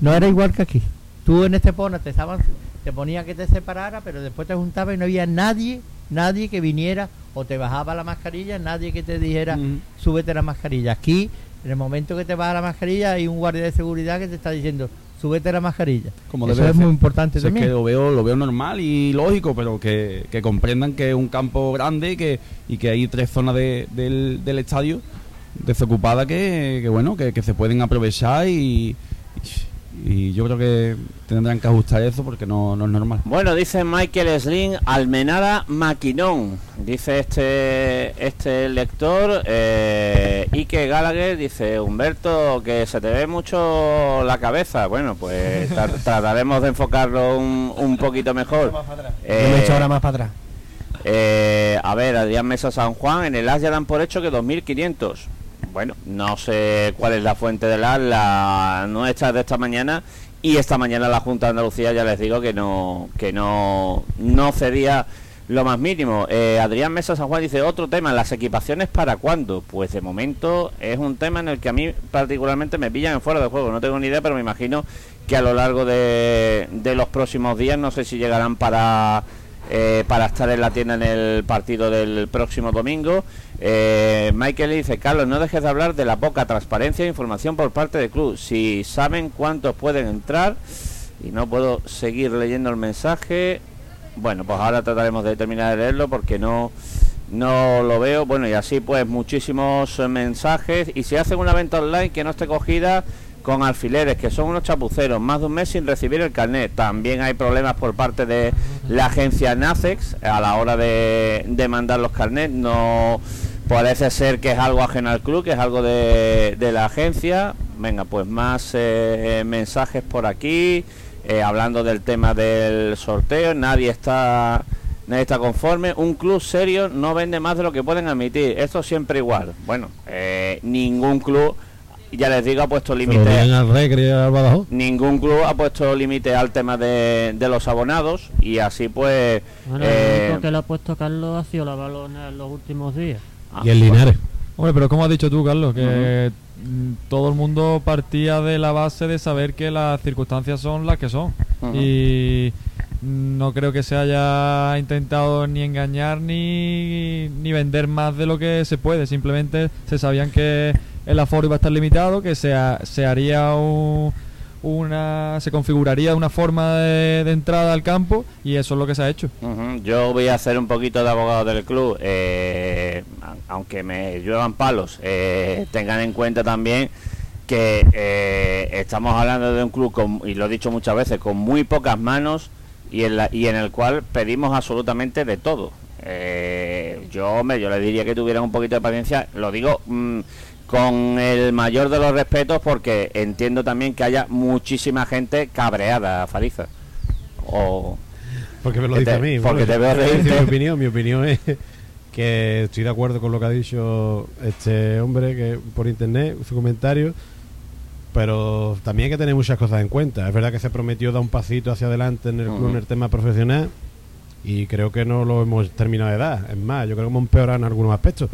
no era igual que aquí. Tú en Estepona te estaban, te ponía que te separara, pero después te juntabas y no había nadie, nadie que viniera o te bajaba la mascarilla, nadie que te dijera, Ujú. súbete la mascarilla. Aquí, en el momento que te baja la mascarilla, hay un guardia de seguridad que te está diciendo, súbete la mascarilla. Como Eso debe es ser. muy importante Sí, es también. que lo veo, lo veo normal y lógico, pero que, que comprendan que es un campo grande y que, y que hay tres zonas de- del, del estadio desocupadas que, que bueno, que, que se pueden aprovechar y, y yo creo que tendrán que ajustar eso porque no, no es normal. Bueno, dice Michael Slim, Almenara Maquinón. Dice este este lector. Eh, Ike Gallagher dice, Humberto, que se te ve mucho la cabeza. Bueno, pues tra- trataremos de enfocarlo un, un poquito mejor. Me he Eh, hecho ahora más para atrás. eh, a ver, Adrián Mesa San Juan, en el AS ya dan por hecho que 2.500. Bueno, no sé cuál es la fuente del AS, la nuestra de esta mañana. Y esta mañana la Junta de Andalucía ya les digo que no, que no, no cedía lo más mínimo. Eh, Adrián Mesa San Juan dice otro tema, las equipaciones para cuándo. Pues de momento es un tema en el que a mí particularmente me pillan en fuera de juego. No tengo ni idea, pero me imagino que a lo largo de, de los próximos días, no sé si llegarán para eh, para estar en la tienda en el partido del próximo domingo. Eh, Michael dice, Carlos, no dejes de hablar de la poca transparencia e información por parte del club. Si saben cuántos pueden entrar, y no puedo seguir leyendo el mensaje, bueno, pues ahora trataremos de terminar de leerlo porque no, no lo veo. Bueno, y así pues muchísimos mensajes. Y si hacen una venta online que no esté cogida con alfileres, que son unos chapuceros, más de un mes sin recibir el carnet. También hay problemas por parte de la agencia NACEX a la hora de, de mandar los carnets. No parece ser que es algo ajeno al club, que es algo de, la agencia. Venga, pues más eh, mensajes por aquí, eh, hablando del tema del sorteo. Nadie está nadie está conforme. Un club serio no vende más de lo que pueden admitir. Esto siempre igual. Bueno, eh, ningún club, ya les digo, ha puesto Badajoz. Ningún club ha puesto límite al tema de, de los abonados y así pues... Bueno, eh, lo único que le ha puesto Carlos ha sido la balona en los últimos días. ah, Y el Linares. Hombre, pero como has dicho tú, Carlos, que mm, todo el mundo partía de la base de saber que las circunstancias son las que son. Y no creo que se haya intentado ni engañar ni, ni vender más de lo que se puede. Simplemente se sabían que el aforo iba a estar limitado, que se, ha- se haría un- una se configuraría una forma de, entrada al campo y eso es lo que se ha hecho. Yo voy a hacer un poquito de abogado del club, eh, aunque me lluevan palos, eh, tengan en cuenta también que eh, estamos hablando de un club, y lo he dicho muchas veces, con muy pocas manos y en, la- y en el cual pedimos absolutamente de todo. Yo, hombre, yo le diría que tuvieran un poquito de paciencia, lo digo mm, con el mayor de los respetos porque entiendo también que haya muchísima gente cabreada, Fariza. O... Porque me lo dice te- a mí. porque bueno, te veo reírte. Mi opinión, mi opinión es que estoy de acuerdo con lo que ha dicho este hombre que por internet, su comentario, pero también hay que tener muchas cosas en cuenta. Es verdad que se prometió dar un pasito hacia adelante en el club en el tema profesional y creo que no lo hemos terminado de dar. Es más, yo creo que hemos empeorado en algunos aspectos.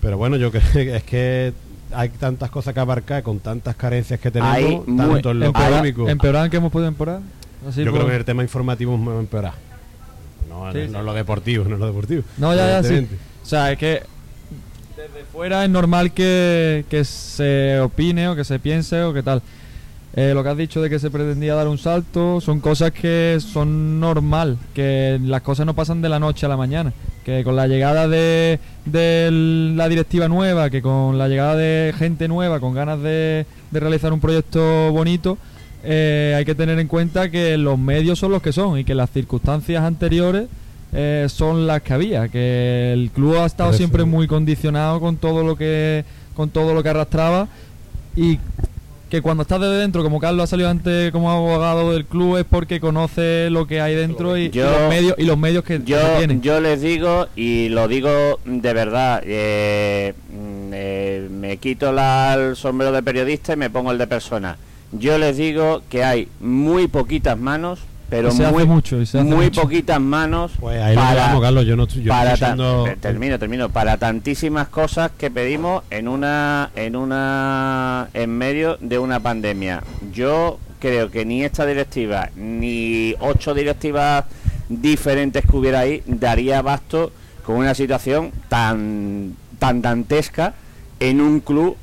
Pero bueno, yo creo que es que hay tantas cosas que abarcar con tantas carencias que tenemos, Hay tanto en lo económico. ¿Empeorar que hemos podido empeorar? Así Yo por- creo que en el tema informativo hemos empeorado. No, Sí, no, sí. no en lo deportivo, no en lo deportivo. No, ya, ya, sí. O sea, es que desde fuera es normal que, que se opine o que se piense o que tal. Eh, lo que has dicho de que se pretendía dar un salto son cosas que son normal, que las cosas no pasan de la noche a la mañana. Que con la llegada de, de la directiva nueva, que con la llegada de gente nueva, con ganas de, de realizar un proyecto bonito, eh, hay que tener en cuenta que los medios son los que son y que las circunstancias anteriores eh, son las que había que el club ha estado siempre muy condicionado con todo lo que con todo lo que arrastraba y que cuando estás desde dentro como Carlos ha salido antes como abogado del club es porque conoce lo que hay dentro y, los medios y los medios que, que Yo, tienen yo les digo, y lo digo de verdad, eh, mm, eh, me quito la- el sombrero de periodista y me pongo el de persona. Yo les digo que hay muy poquitas manos, pero hace muy, mucho, y se hace muy mucho. poquitas manos Pues ahí lo llevamos, Carlos. Yo no estoy, yo para estoy tan- siendo- termino, termino, para tantísimas cosas que pedimos en una en una en medio de una pandemia. Yo creo que ni esta directiva ni ocho directivas diferentes que hubiera ahí daría abasto con una situación tan tan dantesca en un club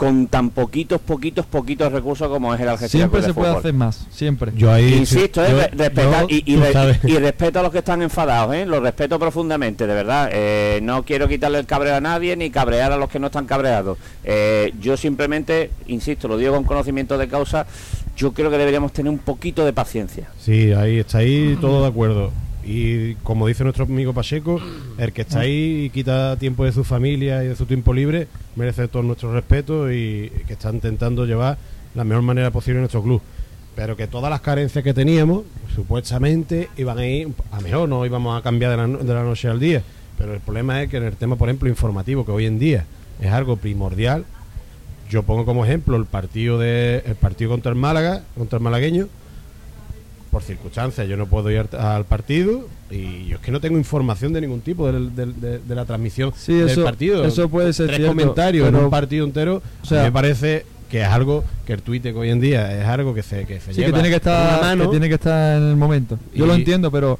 con tan poquitos poquitos poquitos recursos como es el Algeciras Siempre se puede hacer más, siempre. Yo ahí. Insisto, eh, yo- re- respetar- yo- y, y tú re- sabes. y respeto a los que están enfadados, ¿eh? los respeto profundamente, de verdad. Eh, no quiero quitarle el cabreo a nadie ni cabrear a los que no están cabreados. Eh, yo simplemente, insisto, lo digo con conocimiento de causa, yo creo que deberíamos tener un poquito de paciencia. Sí, ahí está ahí todo de acuerdo. Y como dice nuestro amigo Pacheco, el que está ahí y quita tiempo de su familia y de su tiempo libre merece todo nuestro respeto y que está intentando llevar la mejor manera posible nuestro club. Pero que todas las carencias que teníamos, supuestamente, iban a ir a mejor, no íbamos a cambiar de la, de la noche al día. Pero el problema es que en el tema, por ejemplo, informativo, que hoy en día es algo primordial, yo pongo como ejemplo el partido de el partido contra el Málaga, contra el malagueño, por circunstancias yo no puedo ir al- partido y yo es que no tengo información de ningún tipo de, de la transmisión Sí, del eso- partido. eso puede ser Tres cierto, comentarios en un partido entero. o sea- me parece que es algo que el Twitter hoy en día es algo que se, que se Sí, que lleva tiene que con una estar, mano. que tiene que estar en el momento. Yo Y- lo entiendo, pero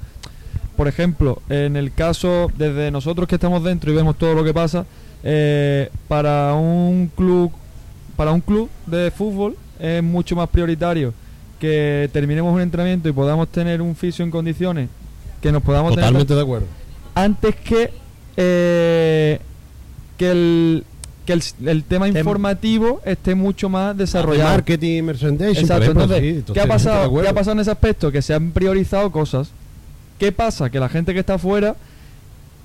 por ejemplo, en el caso desde nosotros que estamos dentro y vemos todo lo que pasa, eh, para un club, para un club de fútbol es mucho más prioritario que terminemos un entrenamiento y podamos tener un fisio en condiciones que nos podamos tener Totalmente de acuerdo. antes que eh, que el que el, el tema informativo esté mucho más desarrollado. Marketing, merchandising, Exacto, ejemplo, entonces, sí, ¿qué, ha pasado. ¿qué ha pasado en ese aspecto? Que se han priorizado cosas. ¿Qué pasa? Que la gente que está afuera,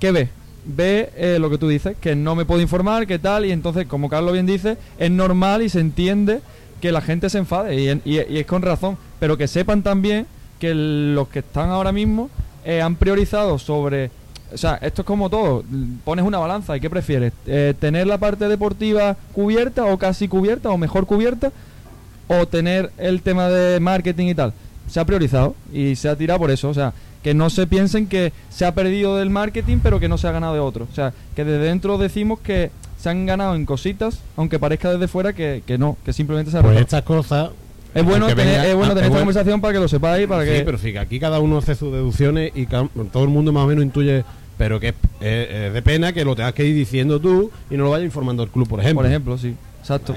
¿qué ve? Ve eh, lo que tú dices, que no me puedo informar, que tal, y entonces, como Carlos bien dice, es normal y se entiende que la gente se enfade, y, y- y es con razón, pero que sepan también que los que están ahora mismo eh, han priorizado sobre... O sea, esto es como todo, pones una balanza, ¿y qué prefieres? Eh, ¿Tener la parte deportiva cubierta o casi cubierta o mejor cubierta? o tener el tema de marketing y tal. Se ha priorizado y se ha tirado por eso. O sea, que no se piensen que se ha perdido del marketing, pero que no se ha ganado de otro. O sea, que desde dentro decimos que se han ganado en cositas, aunque parezca desde fuera que, que no, que simplemente se ha Pues estas cosas. Es bueno tener, venga- es bueno tener es esta bueno- conversación para que lo sepáis, para Sí, que... pero fíjate, aquí cada uno hace sus deducciones y todo el mundo más o menos intuye, pero que es, de pena que lo tengas que ir diciendo tú y no lo vaya informando el club, por ejemplo. Por ejemplo, sí. Exacto.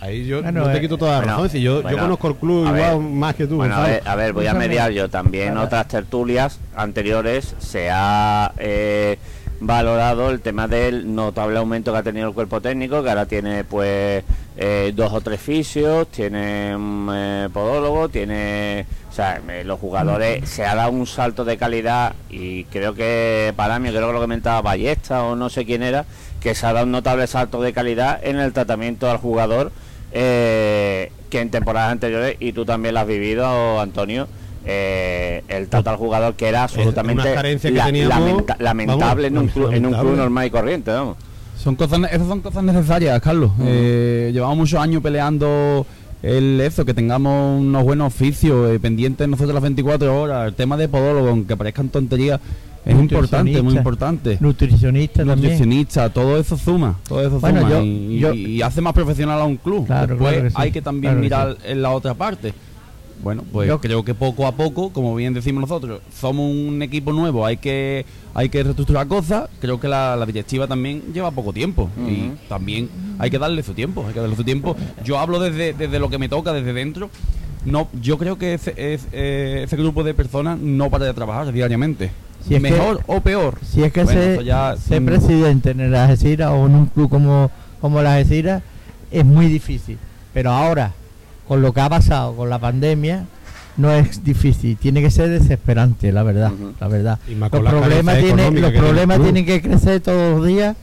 Ahí yo Bueno, no te eh, quito toda la bueno, razón. es decir, yo, bueno, yo conozco el club igual ver, más que tú. Bueno, a ver, a ver, voy a mediar yo también. Otras tertulias anteriores se ha eh, valorado el tema del notable aumento que ha tenido el cuerpo técnico, que ahora tiene pues eh, dos o tres fisios, tiene un eh, podólogo, tiene... O sea, eh, los jugadores se ha dado un salto de calidad y creo que para mí, creo que lo comentaba Ballesta o no sé quién era, que se ha dado un notable salto de calidad en el tratamiento al jugador eh, que en temporadas anteriores, y tú también lo has vivido, Antonio, eh, el trato al jugador que era absolutamente unas carencias que la- teníamos, lamenta- lamentable vamos, en, un club, en un lamentable. club normal y corriente, vamos. Son cosas, esas son cosas necesarias, Carlos. Eh, llevamos muchos años peleando el eso, que tengamos unos buenos oficios eh, pendientes nosotros las 24 horas. El tema de podólogo, aunque parezcan tonterías, es importante, muy importante. Nutricionista también. Nutricionista, todo eso suma, todo eso Bueno, suma yo- y, yo- y hace más profesional a un club. Claro, Después claro que sí, hay que también claro que mirar en la otra parte. Bueno, pues Yo- creo que poco a poco, como bien decimos nosotros, somos un equipo nuevo, hay que hay que reestructurar cosas. Creo que la, la directiva también lleva poco tiempo y también hay que darle su tiempo, hay que darle su tiempo. Yo hablo desde, desde lo que me toca, desde dentro. No, yo creo que ese, es- eh, ese grupo de personas no para de trabajar diariamente. Si es que- Mejor o peor. Si es que Bueno, ser, eso ya ser sin- presidente en el Algeciras o en un club como, como el Algeciras es muy difícil. Pero ahora, con lo que ha pasado con la pandemia, no es difícil. Tiene que ser desesperante, la verdad. Ujú. La verdad. Y más Los problemas, los tiene el problemas tienen que crecer todos los días.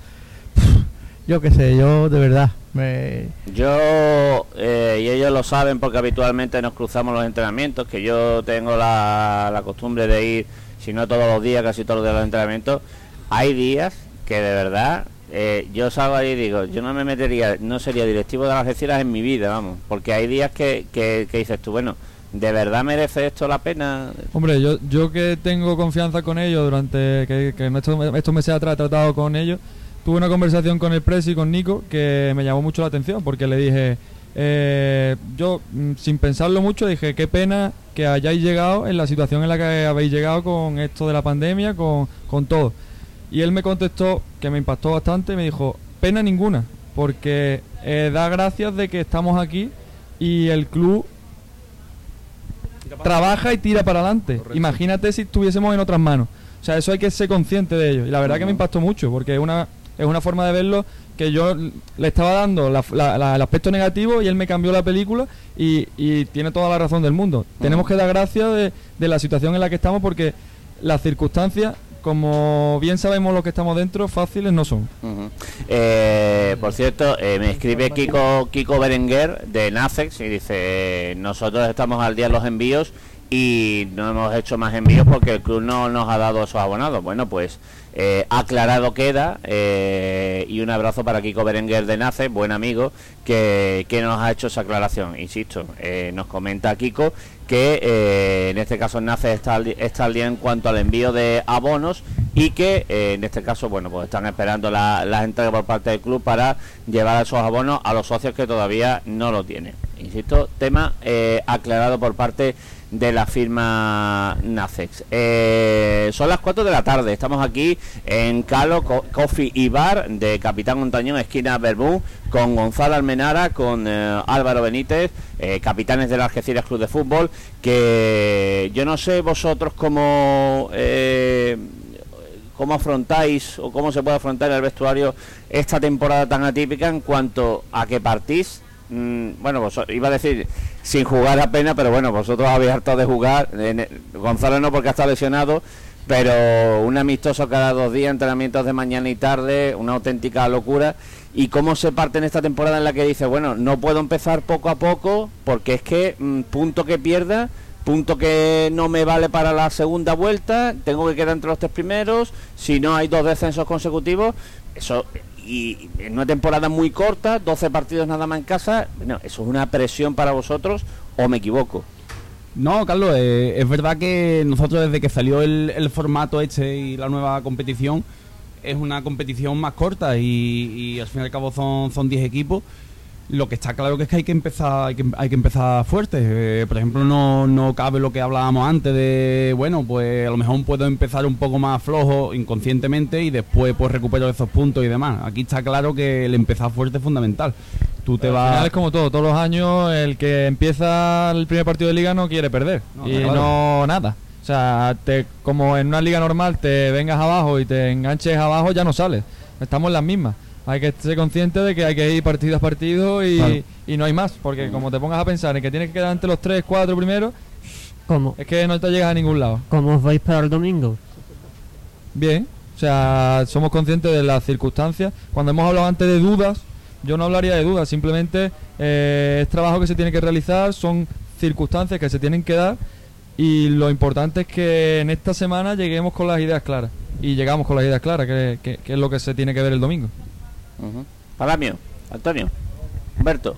Yo qué sé, yo de verdad. Me, Yo, eh, y ellos lo saben porque habitualmente nos cruzamos los entrenamientos, que yo tengo la, la costumbre de ir, si no todos los días, casi todos los días a los entrenamientos. Hay días que de verdad eh, yo salgo ahí y digo, yo no me metería, no sería directivo de las Algeciras en mi vida, vamos, porque hay días que, que, que dices tú, bueno, ¿de verdad merece esto la pena? Hombre, yo, yo que tengo confianza con ellos durante que, que estos, estos meses atrás he tratado con ellos, tuve una conversación con el Presi y con Nico que me llamó mucho la atención porque le dije, eh, yo mm, sin pensarlo mucho dije, qué pena que hayáis llegado en la situación en la que habéis llegado con esto de la pandemia, con, con todo. Y él me contestó, que me impactó bastante, me dijo, pena ninguna, porque eh, da gracias de que estamos aquí y el club trabaja y tira para adelante. Imagínate si estuviésemos en otras manos. O sea, eso hay que ser consciente de ello. Y la verdad que me impactó mucho, porque es una, es una forma de verlo que yo le estaba dando la- la- la- el aspecto negativo y él me cambió la película y, y tiene toda la razón del mundo. Tenemos que dar gracias de, de la situación en la que estamos porque las circunstancias, como bien sabemos los que estamos dentro, fáciles no son. Eh, por cierto, eh, me escribe Kiko, Kiko Berenguer de Nacex y dice, eh, nosotros estamos al día en los envíos y no hemos hecho más envíos porque el club no nos ha dado esos abonados. Bueno, pues eh, aclarado queda eh, y un abrazo para Kiko Berenguer de Nacex, buen amigo, que, que nos ha hecho esa aclaración. Insisto, eh, nos comenta Kiko que en este caso Nacex está está al día en cuanto al envío de abonos y que en este caso, bueno, pues están esperando la- las entregas por parte del club para llevar esos abonos a los socios que todavía no lo tienen. Insisto, tema aclarado por parte de la firma Nacex. Eh, son las 4 de la tarde, estamos aquí en Calo Co- Coffee y Bar de Capitán Montañón, esquina Berbú, con Gonzalo Almenara, con eh, Álvaro Benítez, eh, capitanes del Algeciras Club de Fútbol, que yo no sé vosotros cómo... eh, cómo afrontáis o cómo se puede afrontar el vestuario esta temporada tan atípica en cuanto a que partís mm, bueno vos, iba a decir sin jugar apenas pero bueno vosotros habéis hartado de jugar. Gonzalo no porque ha estado lesionado pero un amistoso cada dos días entrenamientos de mañana y tarde una auténtica locura. Y cómo se parte en esta temporada en la que dice bueno no puedo empezar poco a poco porque es que mm, punto que pierda punto que no me vale para la segunda vuelta, tengo que quedar entre los tres primeros, si no hay dos descensos consecutivos, eso y en una temporada muy corta, 12 partidos nada más en casa, bueno, eso es una presión para vosotros o me equivoco. No, Carlos, eh, es verdad que nosotros desde que salió el, formato este y la nueva competición, es una competición más corta y, y al fin y al cabo son son 10 equipos. Lo que está claro que es que hay que empezar, hay que, hay que empezar fuerte. Eh, por ejemplo, no, no cabe lo que hablábamos antes de, bueno, pues a lo mejor puedo empezar un poco más flojo inconscientemente y después pues recupero esos puntos y demás. Aquí está claro que el empezar fuerte es fundamental. Tú te Al vas... final es como todo, todos los años el que empieza el primer partido de liga no quiere perder No, y claro. no nada. O sea, te, como en una liga normal te vengas abajo y te enganches abajo ya no sales. Estamos en las mismas. Hay que ser consciente de que hay que ir partido a partido y, Claro. y no hay más. Porque como te pongas a pensar en que tienes que quedar entre los 3, 4 primeros, ¿Cómo, es que no te llegas a ningún lado. ¿Cómo os vais para el domingo? Bien, o sea, somos conscientes de las circunstancias. Cuando hemos hablado antes de dudas, yo no hablaría de dudas, simplemente eh, es trabajo que se tiene que realizar, son circunstancias que se tienen que dar y lo importante es que en esta semana lleguemos con las ideas claras y llegamos con las ideas claras, que, que- que es lo que se tiene que ver el domingo. Ujú. Palamio, Antonio, Humberto.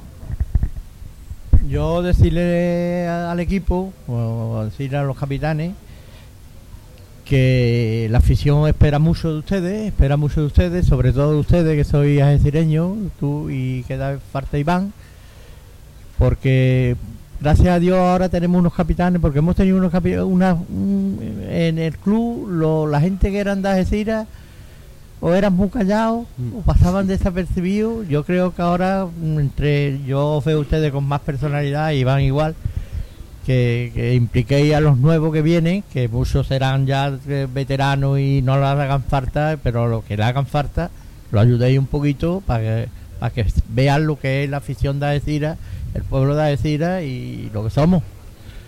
Yo decirle al equipo, o decirle a los capitanes, que la afición espera mucho de ustedes, espera mucho de ustedes, sobre todo de ustedes que sois algecireños, tú y queda falta Iván, porque gracias a Dios ahora tenemos unos capitanes, porque hemos tenido unos capi- una, un- en el club, lo- la gente que eran de Algeciras, o eran muy callados, o pasaban desapercibidos. Yo creo que ahora, mm, entre yo veo ustedes con más personalidad y van igual, que, que impliquéis a los nuevos que vienen, que muchos serán ya eh, veteranos y no le hagan falta, pero lo que le hagan falta, lo ayudéis un poquito para que, para que vean lo que es la afición de Algeciras, el pueblo de Algeciras y lo que somos.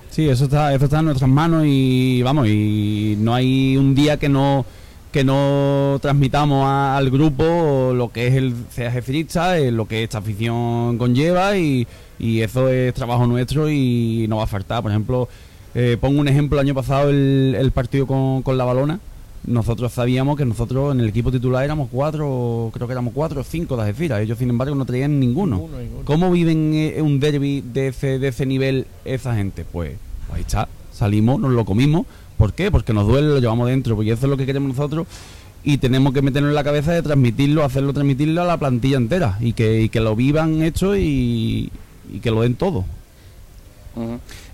Sí, eso está, eso está en nuestras manos y vamos, y no hay un día que no que no transmitamos a- al grupo lo que es el CAG Firista, eh, lo que esta afición conlleva y, y eso es trabajo nuestro y no va a faltar. Por ejemplo, eh, pongo un ejemplo, el año pasado el, el partido con, con la balona, nosotros sabíamos que nosotros en el equipo titular éramos cuatro, creo que éramos cuatro o cinco de Algeciras. Ellos, sin embargo, no traían ninguno. Ninguno, ninguno. ¿Cómo viven eh, un derby de ese, de ese nivel esa gente? Pues ahí está. Salimos, nos lo comimos. ¿Por qué? Porque nos duele, lo llevamos dentro, porque eso es lo que queremos nosotros y tenemos que meternos en la cabeza de transmitirlo, hacerlo transmitirlo a la plantilla entera y que, y que lo vivan hecho y, y que lo den todo.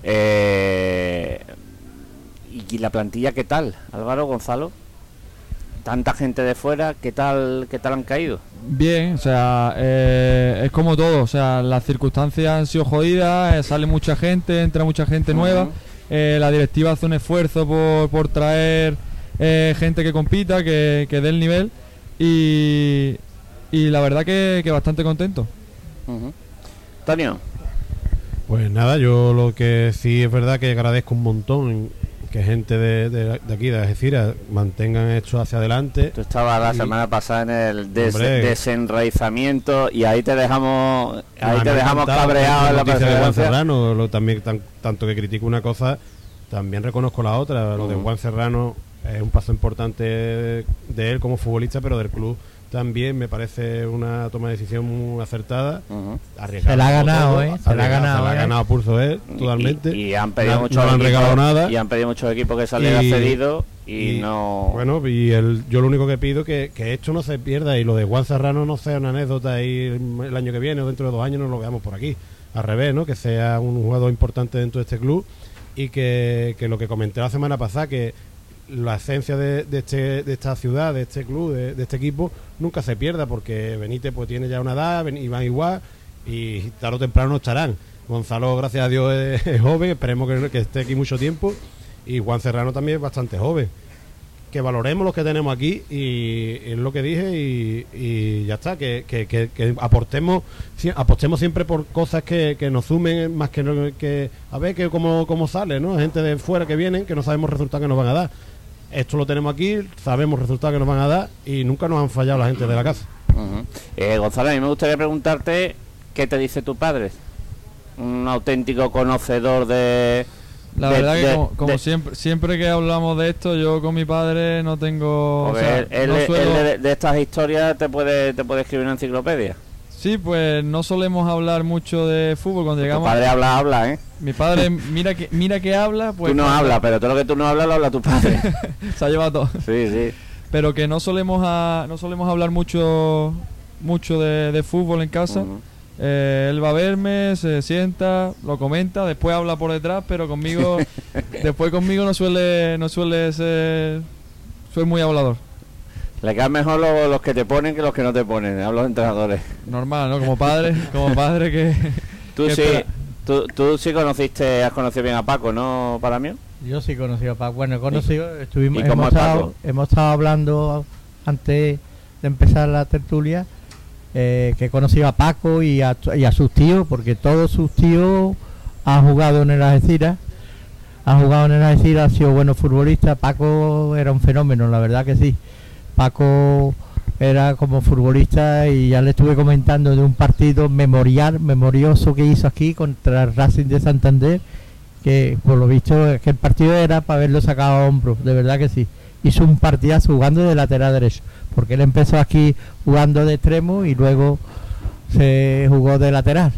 Eh, ¿Y la plantilla qué tal, Álvaro Gonzalo? Tanta gente de fuera, ¿qué tal, qué tal han caído? Bien, o sea, eh, es como todo, o sea, las circunstancias han sido jodidas, eh, sale mucha gente, entra mucha gente nueva. Eh, la directiva hace un esfuerzo por, por traer eh, gente que compita, que, que dé el nivel y, y la verdad que, que bastante contento. Antonio, Pues nada, yo lo que sí es verdad que agradezco un montón que gente de, de- de aquí, de Algeciras, mantengan esto hacia adelante. tú estabas la Y- semana pasada en el des- Hombre. desenraizamiento y ahí te dejamos ahí te dejamos cabreado en la de Juan. Serrano, lo, también tan- tanto que critico una cosa, también reconozco la otra. Lo de Ujú. Juan Serrano es un paso importante de él como futbolista, pero del club también me parece una toma de decisión muy acertada. Arriesgado Se la ha ganado, todo, ¿eh? Se la ha ganado, Se la ha ¿eh? ganado pulso él, totalmente. Y, y han pedido No- muchos no han equipos- regalado nada. y han pedido muchos equipos que salieran Y- cedidos y, no Bueno, y el, yo lo único que pido que, que esto no se pierda y lo de Juan Serrano no sea una anécdota y el, el año que viene o dentro de dos años no lo veamos por aquí. Al revés, ¿no? Que sea un jugador importante dentro de este club y que, que lo que comenté la semana pasada, que la esencia de, este, de esta ciudad, de este club, de, este equipo, nunca se pierda porque Benítez pues tiene ya una edad, Iván igual y tarde o temprano no estarán. Gonzalo, gracias a Dios, es, joven, esperemos que, que esté aquí mucho tiempo y Juan Serrano también es bastante joven que valoremos lo que tenemos aquí y es lo que dije y, ya está, que, que, que- aportemos apostemos siempre por cosas que, nos sumen más que, que a ver que cómo, cómo sale, ¿no? Gente de fuera que vienen que no sabemos resultados que nos van a dar. Esto lo tenemos aquí, sabemos resultados que nos van a dar y nunca nos han fallado la gente de la casa. Eh, Gonzalo, a mí me gustaría preguntarte qué te dice tu padre. Un auténtico conocedor de. La de- verdad que de- como, como de- siempre siempre que hablamos de esto, yo con mi padre no tengo... o sea, él, él- no él suelo- de, de estas historias te puede, te puede escribir una enciclopedia. Sí, pues no solemos hablar mucho de fútbol cuando Tu llegamos... padre habla, habla, ¿eh? Mi padre, mira que mira que habla, pues... tú no cuando- hablas, pero todo lo que tú no hablas lo habla tu padre. Se ha llevado todo. sí, sí. Pero que no solemos a- no solemos hablar mucho mucho de, de fútbol en casa. Eh, él va a verme, se sienta, lo comenta, después habla por detrás, pero conmigo después conmigo no suele no suele ser soy muy hablador. Le quedan mejor lo- los que te ponen que los que no te ponen. Hablo de entrenadores. Normal, ¿no? Como padre, como padre que Tú que sí, tú, tú sí conociste, has conocido bien a Paco, ¿no, para mí? Yo sí conocí a Paco. Bueno, he conocido, estuvimos, hemos, es estado, hemos estado hablando antes de empezar la tertulia, eh, que he conocido a Paco y a, y a sus tíos, porque todos sus tíos han jugado en el Algeciras, han jugado en el Algeciras, han sido buenos futbolistas. Paco era un fenómeno, la verdad que sí. Paco era como futbolista y ya le estuve comentando de un partido memorial, memorioso que hizo aquí contra el Racing de Santander, que por lo visto es que el partido era para haberlo sacado a hombros, de verdad que sí. Hizo un partidazo jugando de lateral derecho, porque él empezó aquí jugando de extremo y luego se jugó de lateral.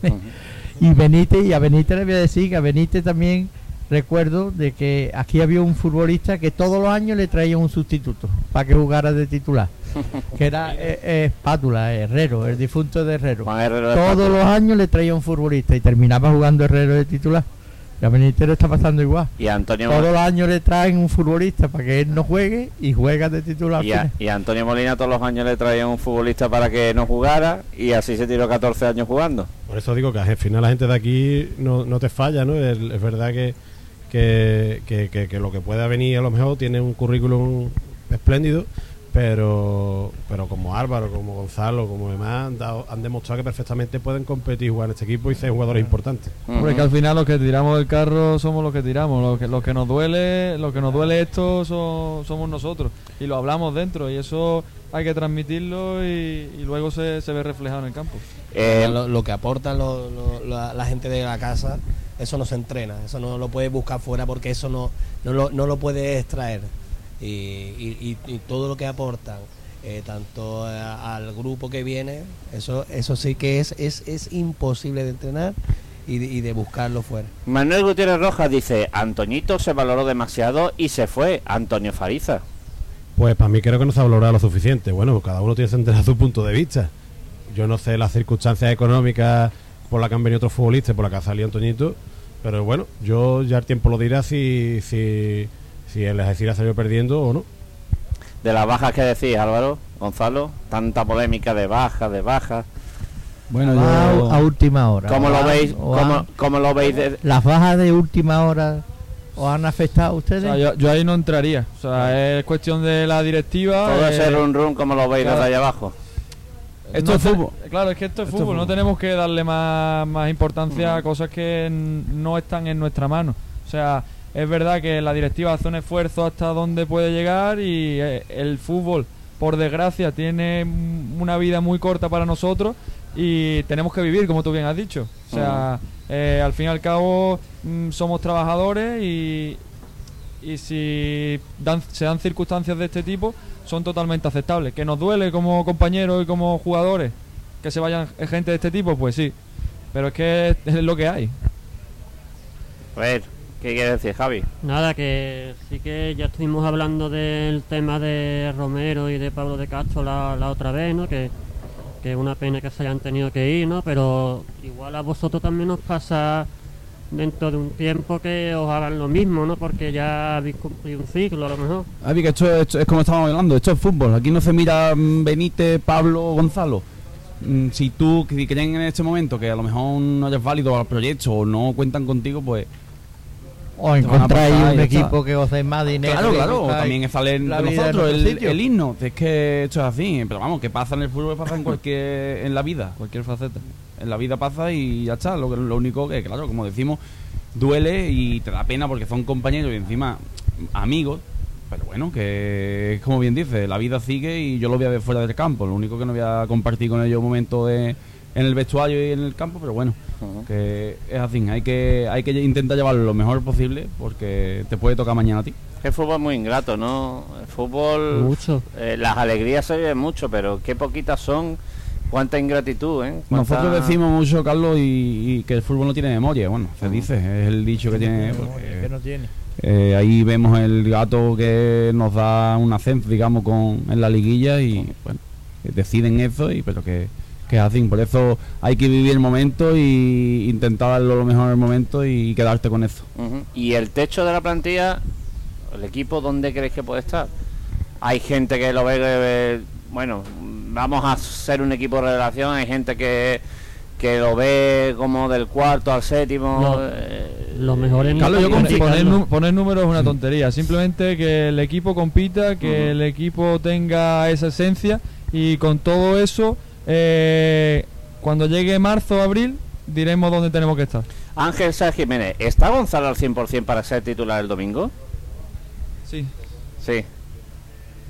y Benítez, y a Benítez le voy a decir que a Benítez también recuerdo de que aquí había un futbolista que todos los años le traía un sustituto para que jugara de titular, que era eh, eh, Espátula, Herrero, el difunto de Herrero. Juan Herrero de Todos Espátula. los años le traía un futbolista y terminaba jugando Herrero de titular. Y a Benítez le está pasando igual. Y Antonio, Todos los años le traen un futbolista para que él no juegue y juega de titular. y, a, final. y a Antonio Molina todos los años le traían un futbolista para que no jugara y así se tiró 14 años jugando. Por eso digo que al final la gente de aquí no, no te falla, ¿no? Es, es verdad que, que, que- que- que lo que pueda venir a lo mejor tiene un currículum espléndido, pero pero como Álvaro, como Gonzalo, como demás, han, dado- han demostrado que perfectamente pueden competir y jugar en este equipo y ser jugadores importantes. Porque al final los que tiramos del carro somos los que tiramos, los que, los que nos duele, lo que nos duele esto son- somos nosotros y lo hablamos dentro y eso hay que transmitirlo y, y luego se, se ve reflejado en el campo. Eh, lo, lo que aportan lo- lo- la, la gente de la casa, eso no se entrena, eso no lo puedes buscar fuera porque eso no, no, lo, no lo puedes extraer. y, y- todo lo que aportan eh, tanto a- al grupo que viene eso eso sí que es es, es imposible de entrenar y de, y de buscarlo fuera Manuel Gutiérrez Rojas dice, Antoñito se valoró demasiado y se fue. Antonio Fariza. Pues para mí creo que no se ha valorado lo suficiente. Bueno, cada uno tiene que entender su punto de vista. Yo no sé las circunstancias económicas por las que han venido otros futbolistas, por la que ha salido Antoñito, pero bueno, yo ya el tiempo lo dirá si, si, si el Algeciras ha salido perdiendo o no. De las bajas que decís, Álvaro, Gonzalo, tanta polémica de bajas, de bajas. Bueno, yo... a última hora. ¿Cómo lo han- veis? ¿Cómo, han- cómo lo veis? de- ¿Las bajas de última hora os han afectado a O ustedes? sea, yo, yo ahí no entraría. O sea, es cuestión de la directiva. todo eh, ese run run, ¿cómo lo veis claro. desde allá abajo? Esto no es te- fútbol. Claro, es que esto es Esto es fútbol. No tenemos que darle más, más importancia a cosas que no están en nuestra mano. O sea, es verdad que la directiva hace un esfuerzo hasta donde puede llegar y eh, el fútbol, por desgracia, tiene una vida muy corta para nosotros y tenemos que vivir, como tú bien has dicho. O sea, eh, al fin y al cabo mm, somos trabajadores y, y si dan, se dan circunstancias de este tipo son totalmente aceptables. Que nos duele como compañeros y como jugadores que se vayan gente de este tipo, pues sí. Pero es que es lo que hay. A ver, ¿qué quiere decir, Javi? Nada, que sí que ya estuvimos hablando del tema de Romero y de Pablo de Castro la, la otra vez, ¿no? Que, que es una pena que se hayan tenido que ir, ¿no? Pero igual a vosotros también os pasa dentro de un tiempo que os hagan lo mismo, ¿no? Porque ya habéis cumplido un ciclo a lo mejor. Avi, que esto, esto es como estábamos hablando, esto es fútbol. Aquí no se mira mm, Benítez, Pablo, Gonzalo. Mm, Si tú si creen en este momento que a lo mejor no eres válido al proyecto o no cuentan contigo, pues ¿O encontráis un equipo que os dé más dinero? claro, claro, también sale de nosotros otro el, el himno. Es que esto es así, pero vamos, que pasa en el fútbol pasa en cualquier en la vida. Cualquier faceta. En la vida pasa y ya está. Lo, que- lo único que, claro, como decimos, duele y te da pena porque son compañeros y encima amigos. Pero bueno, que es como bien dice, la vida sigue y yo lo voy a ver fuera del campo. Lo único que no voy a compartir con ellos un momento de- en el vestuario y en el campo, pero bueno, que es así. Hay que, hay que intentar llevarlo lo mejor posible porque te puede tocar mañana a ti. El fútbol es muy ingrato, ¿no? El fútbol, Mucho. eh, las alegrías se viven mucho, pero qué poquitas son, cuánta ingratitud, ¿eh? Cuánta- Nosotros decimos mucho, Carlos, y, y que el fútbol no tiene memoria. Bueno, se dice, es el dicho que tiene. Que no tiene. eh, ahí vemos el gato que nos da un ascenso, digamos, con, en la liguilla y bueno, deciden eso, y pero que, que es así. Por eso hay que vivir el momento y intentar darlo lo mejor en el momento y quedarte con eso. Y el techo de la plantilla, el equipo, ¿dónde creéis que puede estar? Hay gente que lo ve, bueno, vamos a ser un equipo de revelación, hay gente que, que lo ve como del cuarto al séptimo. Lo- eh, Lo mejor es Carlos, yo no Poner, poner números es una tontería. Simplemente que el equipo compita, que el equipo tenga esa esencia y con todo eso, eh, cuando llegue marzo o abril, diremos dónde tenemos que estar. Ángel Sáenz Jiménez, ¿está Gonzalo al 100% para ser titular el domingo? Sí. Sí.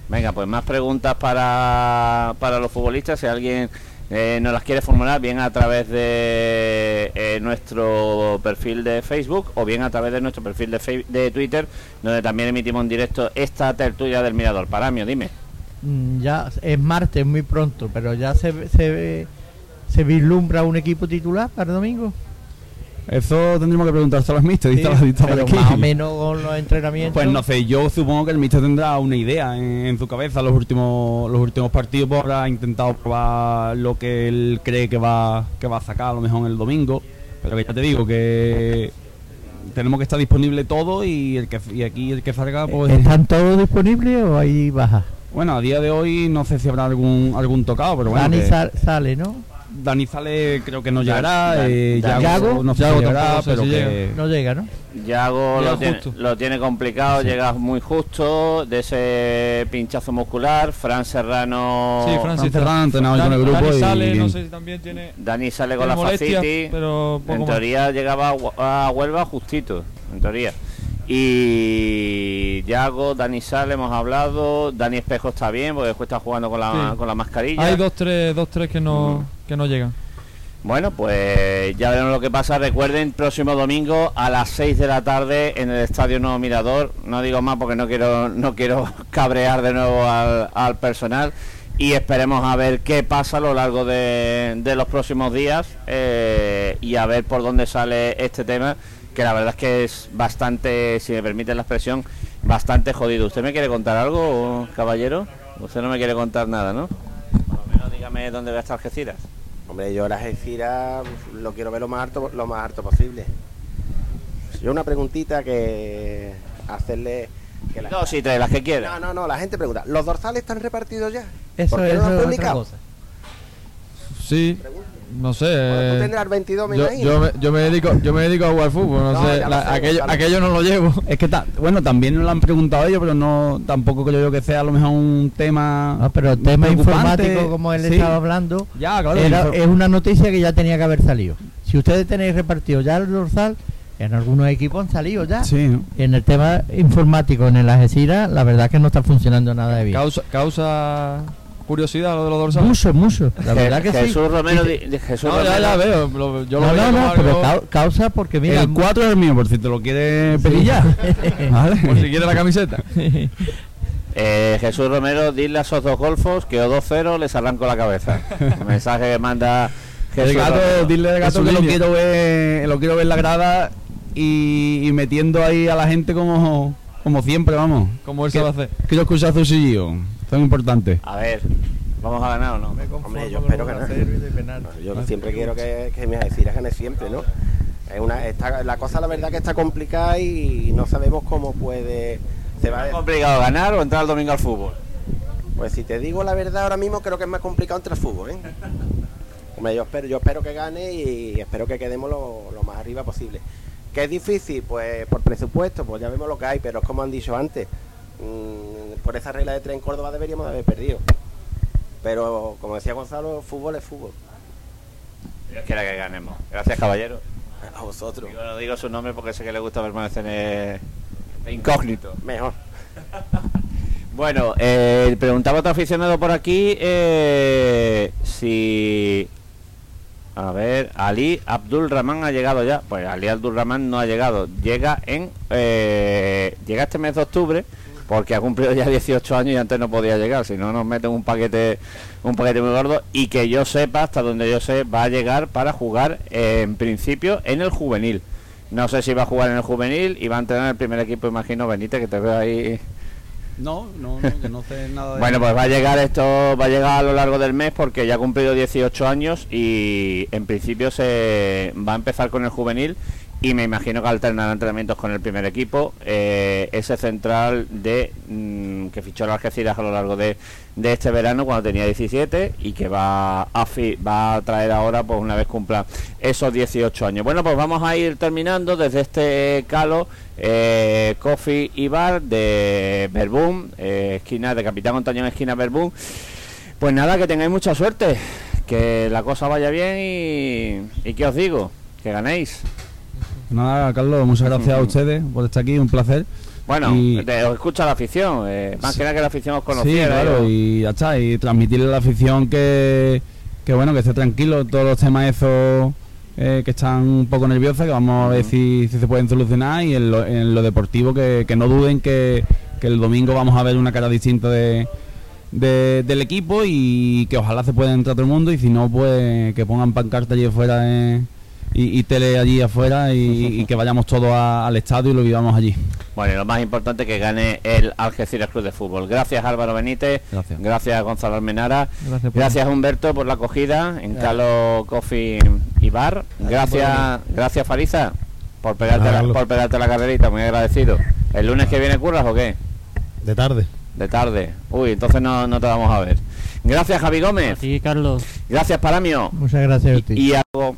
Venga, pues más preguntas para, para los futbolistas. Si alguien eh, nos las quiere formular, bien a través de eh, nuestro perfil de Facebook o bien a través de nuestro perfil de, de Twitter, donde también emitimos en directo esta tertulia del Mirador. Paramio, dime. Mm, Ya es martes, muy pronto, pero ya se, se, se vislumbra un equipo titular para el domingo. Eso tendremos que preguntarse a los míster. Sí, pero aquí. más o menos con los entrenamientos. Pues no sé, yo supongo que el míster tendrá una idea en, en su cabeza. Los últimos los últimos partidos pues, habrá intentado probar lo que él cree que va que va a sacar a lo mejor el domingo. Pero que ya te digo que tenemos que estar disponible todo y el que y aquí el que salga pues ¿Están todos disponibles o hay bajas? bueno a día de hoy no sé si habrá algún algún tocado pero bueno Dani sal- sale, ¿no? Dani sale creo que no llegará Dan- eh, Dan- Yago, Yago- no Yago llegará pero que No llega, ¿no? Yago Llega lo tiene, lo tiene complicado, llega muy justo de ese pinchazo muscular. Fran Serrano. Sí, Fran. Serrano, entrenador con el Dani grupo y sale, no sé si también tiene, Dani sale con tiene la molestias, Faciti. pero En más. teoría llegaba a Huelva justito, en teoría. Y Yago, Dani Sale hemos hablado, Dani Espejo está bien porque después está jugando con la, Sí. con la mascarilla. Hay dos tres, dos, tres que no, que no llegan. Bueno, pues ya veremos lo que pasa. Recuerden, próximo domingo a las 6 de la tarde en el Estadio Nuevo Mirador. No digo más porque no quiero, no quiero cabrear de nuevo al, al personal. Y esperemos a ver qué pasa a lo largo de, de los próximos días eh, y a ver por dónde sale este tema, que la verdad es que es bastante, si me permite la expresión, bastante jodido. ¿Usted me quiere contar algo, caballero? Usted no me quiere contar nada, ¿no? Por lo menos dígame dónde va a estar Algeciras. Hombre, yo las Algeciras lo quiero ver lo más alto, lo más alto posible. Yo una preguntita que hacerle que la- Dos y tres, las que quiera. No, no, no, la gente pregunta, ¿los dorsales están repartidos ya? Eso, ¿Por qué eso no lo han es otra publicado? cosa. Sí, no sé. Bueno, tú eh, tendrás 22, me yo, imagino. yo me, yo me dedico yo me dedico a jugar fútbol, no, No, sé, la- aquello, no lo llevo. Es que, ta- bueno, también nos lo han preguntado ellos, pero no tampoco creo yo que sea a lo mejor un tema. No, pero el tema informático, como él Sí. estaba hablando, Ya, claro. era- infor- es una noticia que ya tenía que haber salido. Si ustedes tenéis repartido ya el dorsal, en algunos equipos han salido ya. Sí, ¿no? En el tema informático, en el Algeciras, la verdad es que no está funcionando nada de bien. Causa, causa curiosidad lo de los dorsales. Mucho, mucho. La verdad que sí. Jesús Romero, di- te- di- Jesús No, ya, Romero- ya veo. lo- yo lo no, veía no, no, pero cau- causa porque mira. el 4 es el mío, por si te lo quieres pedir ya. ¿Vale? Por si quiere la camiseta. Eh, Jesús Romero, dile a esos dos golfos que o 2-0 les arranco la cabeza. El mensaje que manda Jesús El gato, Romero. dile al gato que lo quiero ver, lo quiero ver en la grada y, y metiendo ahí a la gente como, como siempre, vamos. Como él Que- sabe hacer. Quiero escuchar su sillillo. Esto es importante. A ver, ¿vamos a ganar o no? Hombre, yo espero ganar. No, yo siempre quiero que, que mis Algeciras gane siempre, ¿no? Es una, está, la cosa, la verdad, que está complicada y no sabemos cómo puede. Se va ¿Es a, complicado ganar o entrar el domingo al fútbol? pues si te digo la verdad, ahora mismo creo que es más complicado entrar al fútbol, ¿eh? Hombre, yo espero, yo espero que gane y espero que quedemos lo, lo más arriba posible. ¿Que es difícil? Pues por presupuesto, pues ya vemos lo que hay, pero es como han dicho antes, mm, por esa regla de tres en Córdoba deberíamos de haber perdido. Pero como decía Gonzalo, fútbol es fútbol. Dios quiera que ganemos. Gracias, caballero. A vosotros. Yo no digo su nombre porque sé que le gusta permanecer en incógnito. Mejor. Bueno, eh, preguntaba otro aficionado por aquí eh, si... A ver, Ali Abdul Rahman ha llegado ya. Pues Ali Abdul Rahman no ha llegado. Llega en... eh, llega este mes de octubre porque ha cumplido ya 18 años y antes no podía llegar. Si no nos meten un paquete un paquete muy gordo y que yo sepa, hasta donde yo sé, va a llegar para jugar eh, en principio en el juvenil. No sé si va a jugar en el juvenil y va a entrenar en el primer equipo, imagino, Benítez, que te veo ahí No, no, no, que no sé nada de bueno, pues va a llegar esto, va a llegar a lo largo del mes porque ya ha cumplido 18 años y en principio se va a empezar con el juvenil y me imagino que alternará entrenamientos con el primer equipo. Eh, ese central de mm, que fichó el Algeciras a lo largo de, de este verano cuando tenía 17 y que va a, va a traer ahora pues una vez cumpla esos 18 años. Bueno, pues vamos a ir terminando desde este calo eh, Coffee y Bar de Verbum, eh, esquina de Capitán Montañón, esquina Verbum. Pues nada, que tengáis mucha suerte, que la cosa vaya bien y, y que os digo, que ganéis. Nada, Carlos, muchas gracias a ustedes por estar aquí, un placer. Bueno, Y- te- os escucha la afición, eh, más que nada que la afición os Sí, conociera. claro, ¿eh? y ya está, y transmitirle a la afición que, que bueno, que esté tranquilo, todos los temas esos eh, que están un poco nerviosos, que vamos a ver si, si se pueden solucionar, y en lo, en lo deportivo que, que no duden que, que el domingo vamos a ver una cara distinta de, de- del equipo y que ojalá se pueda entrar todo el mundo, y si no, pues que pongan pancarta allí afuera eh, y, y tele allí afuera y, y que vayamos todos a- al estadio y lo vivamos allí. Bueno, y lo más importante que gane el Algeciras Club de Fútbol. Gracias Álvaro Benítez, Gracias. Gonzalo Almenara, Gracias por- gracias Humberto por la acogida en Calo Coffee y Bar. Gracias, gracias Fariza por pegarte, la, por pegarte la carrerita, muy agradecido. ¿El lunes que viene curras o qué? De tarde. De tarde. Uy, entonces no, no te vamos a ver. Gracias Javi Gómez, Sí, Carlos. gracias Paramio Muchas gracias a ti. y algo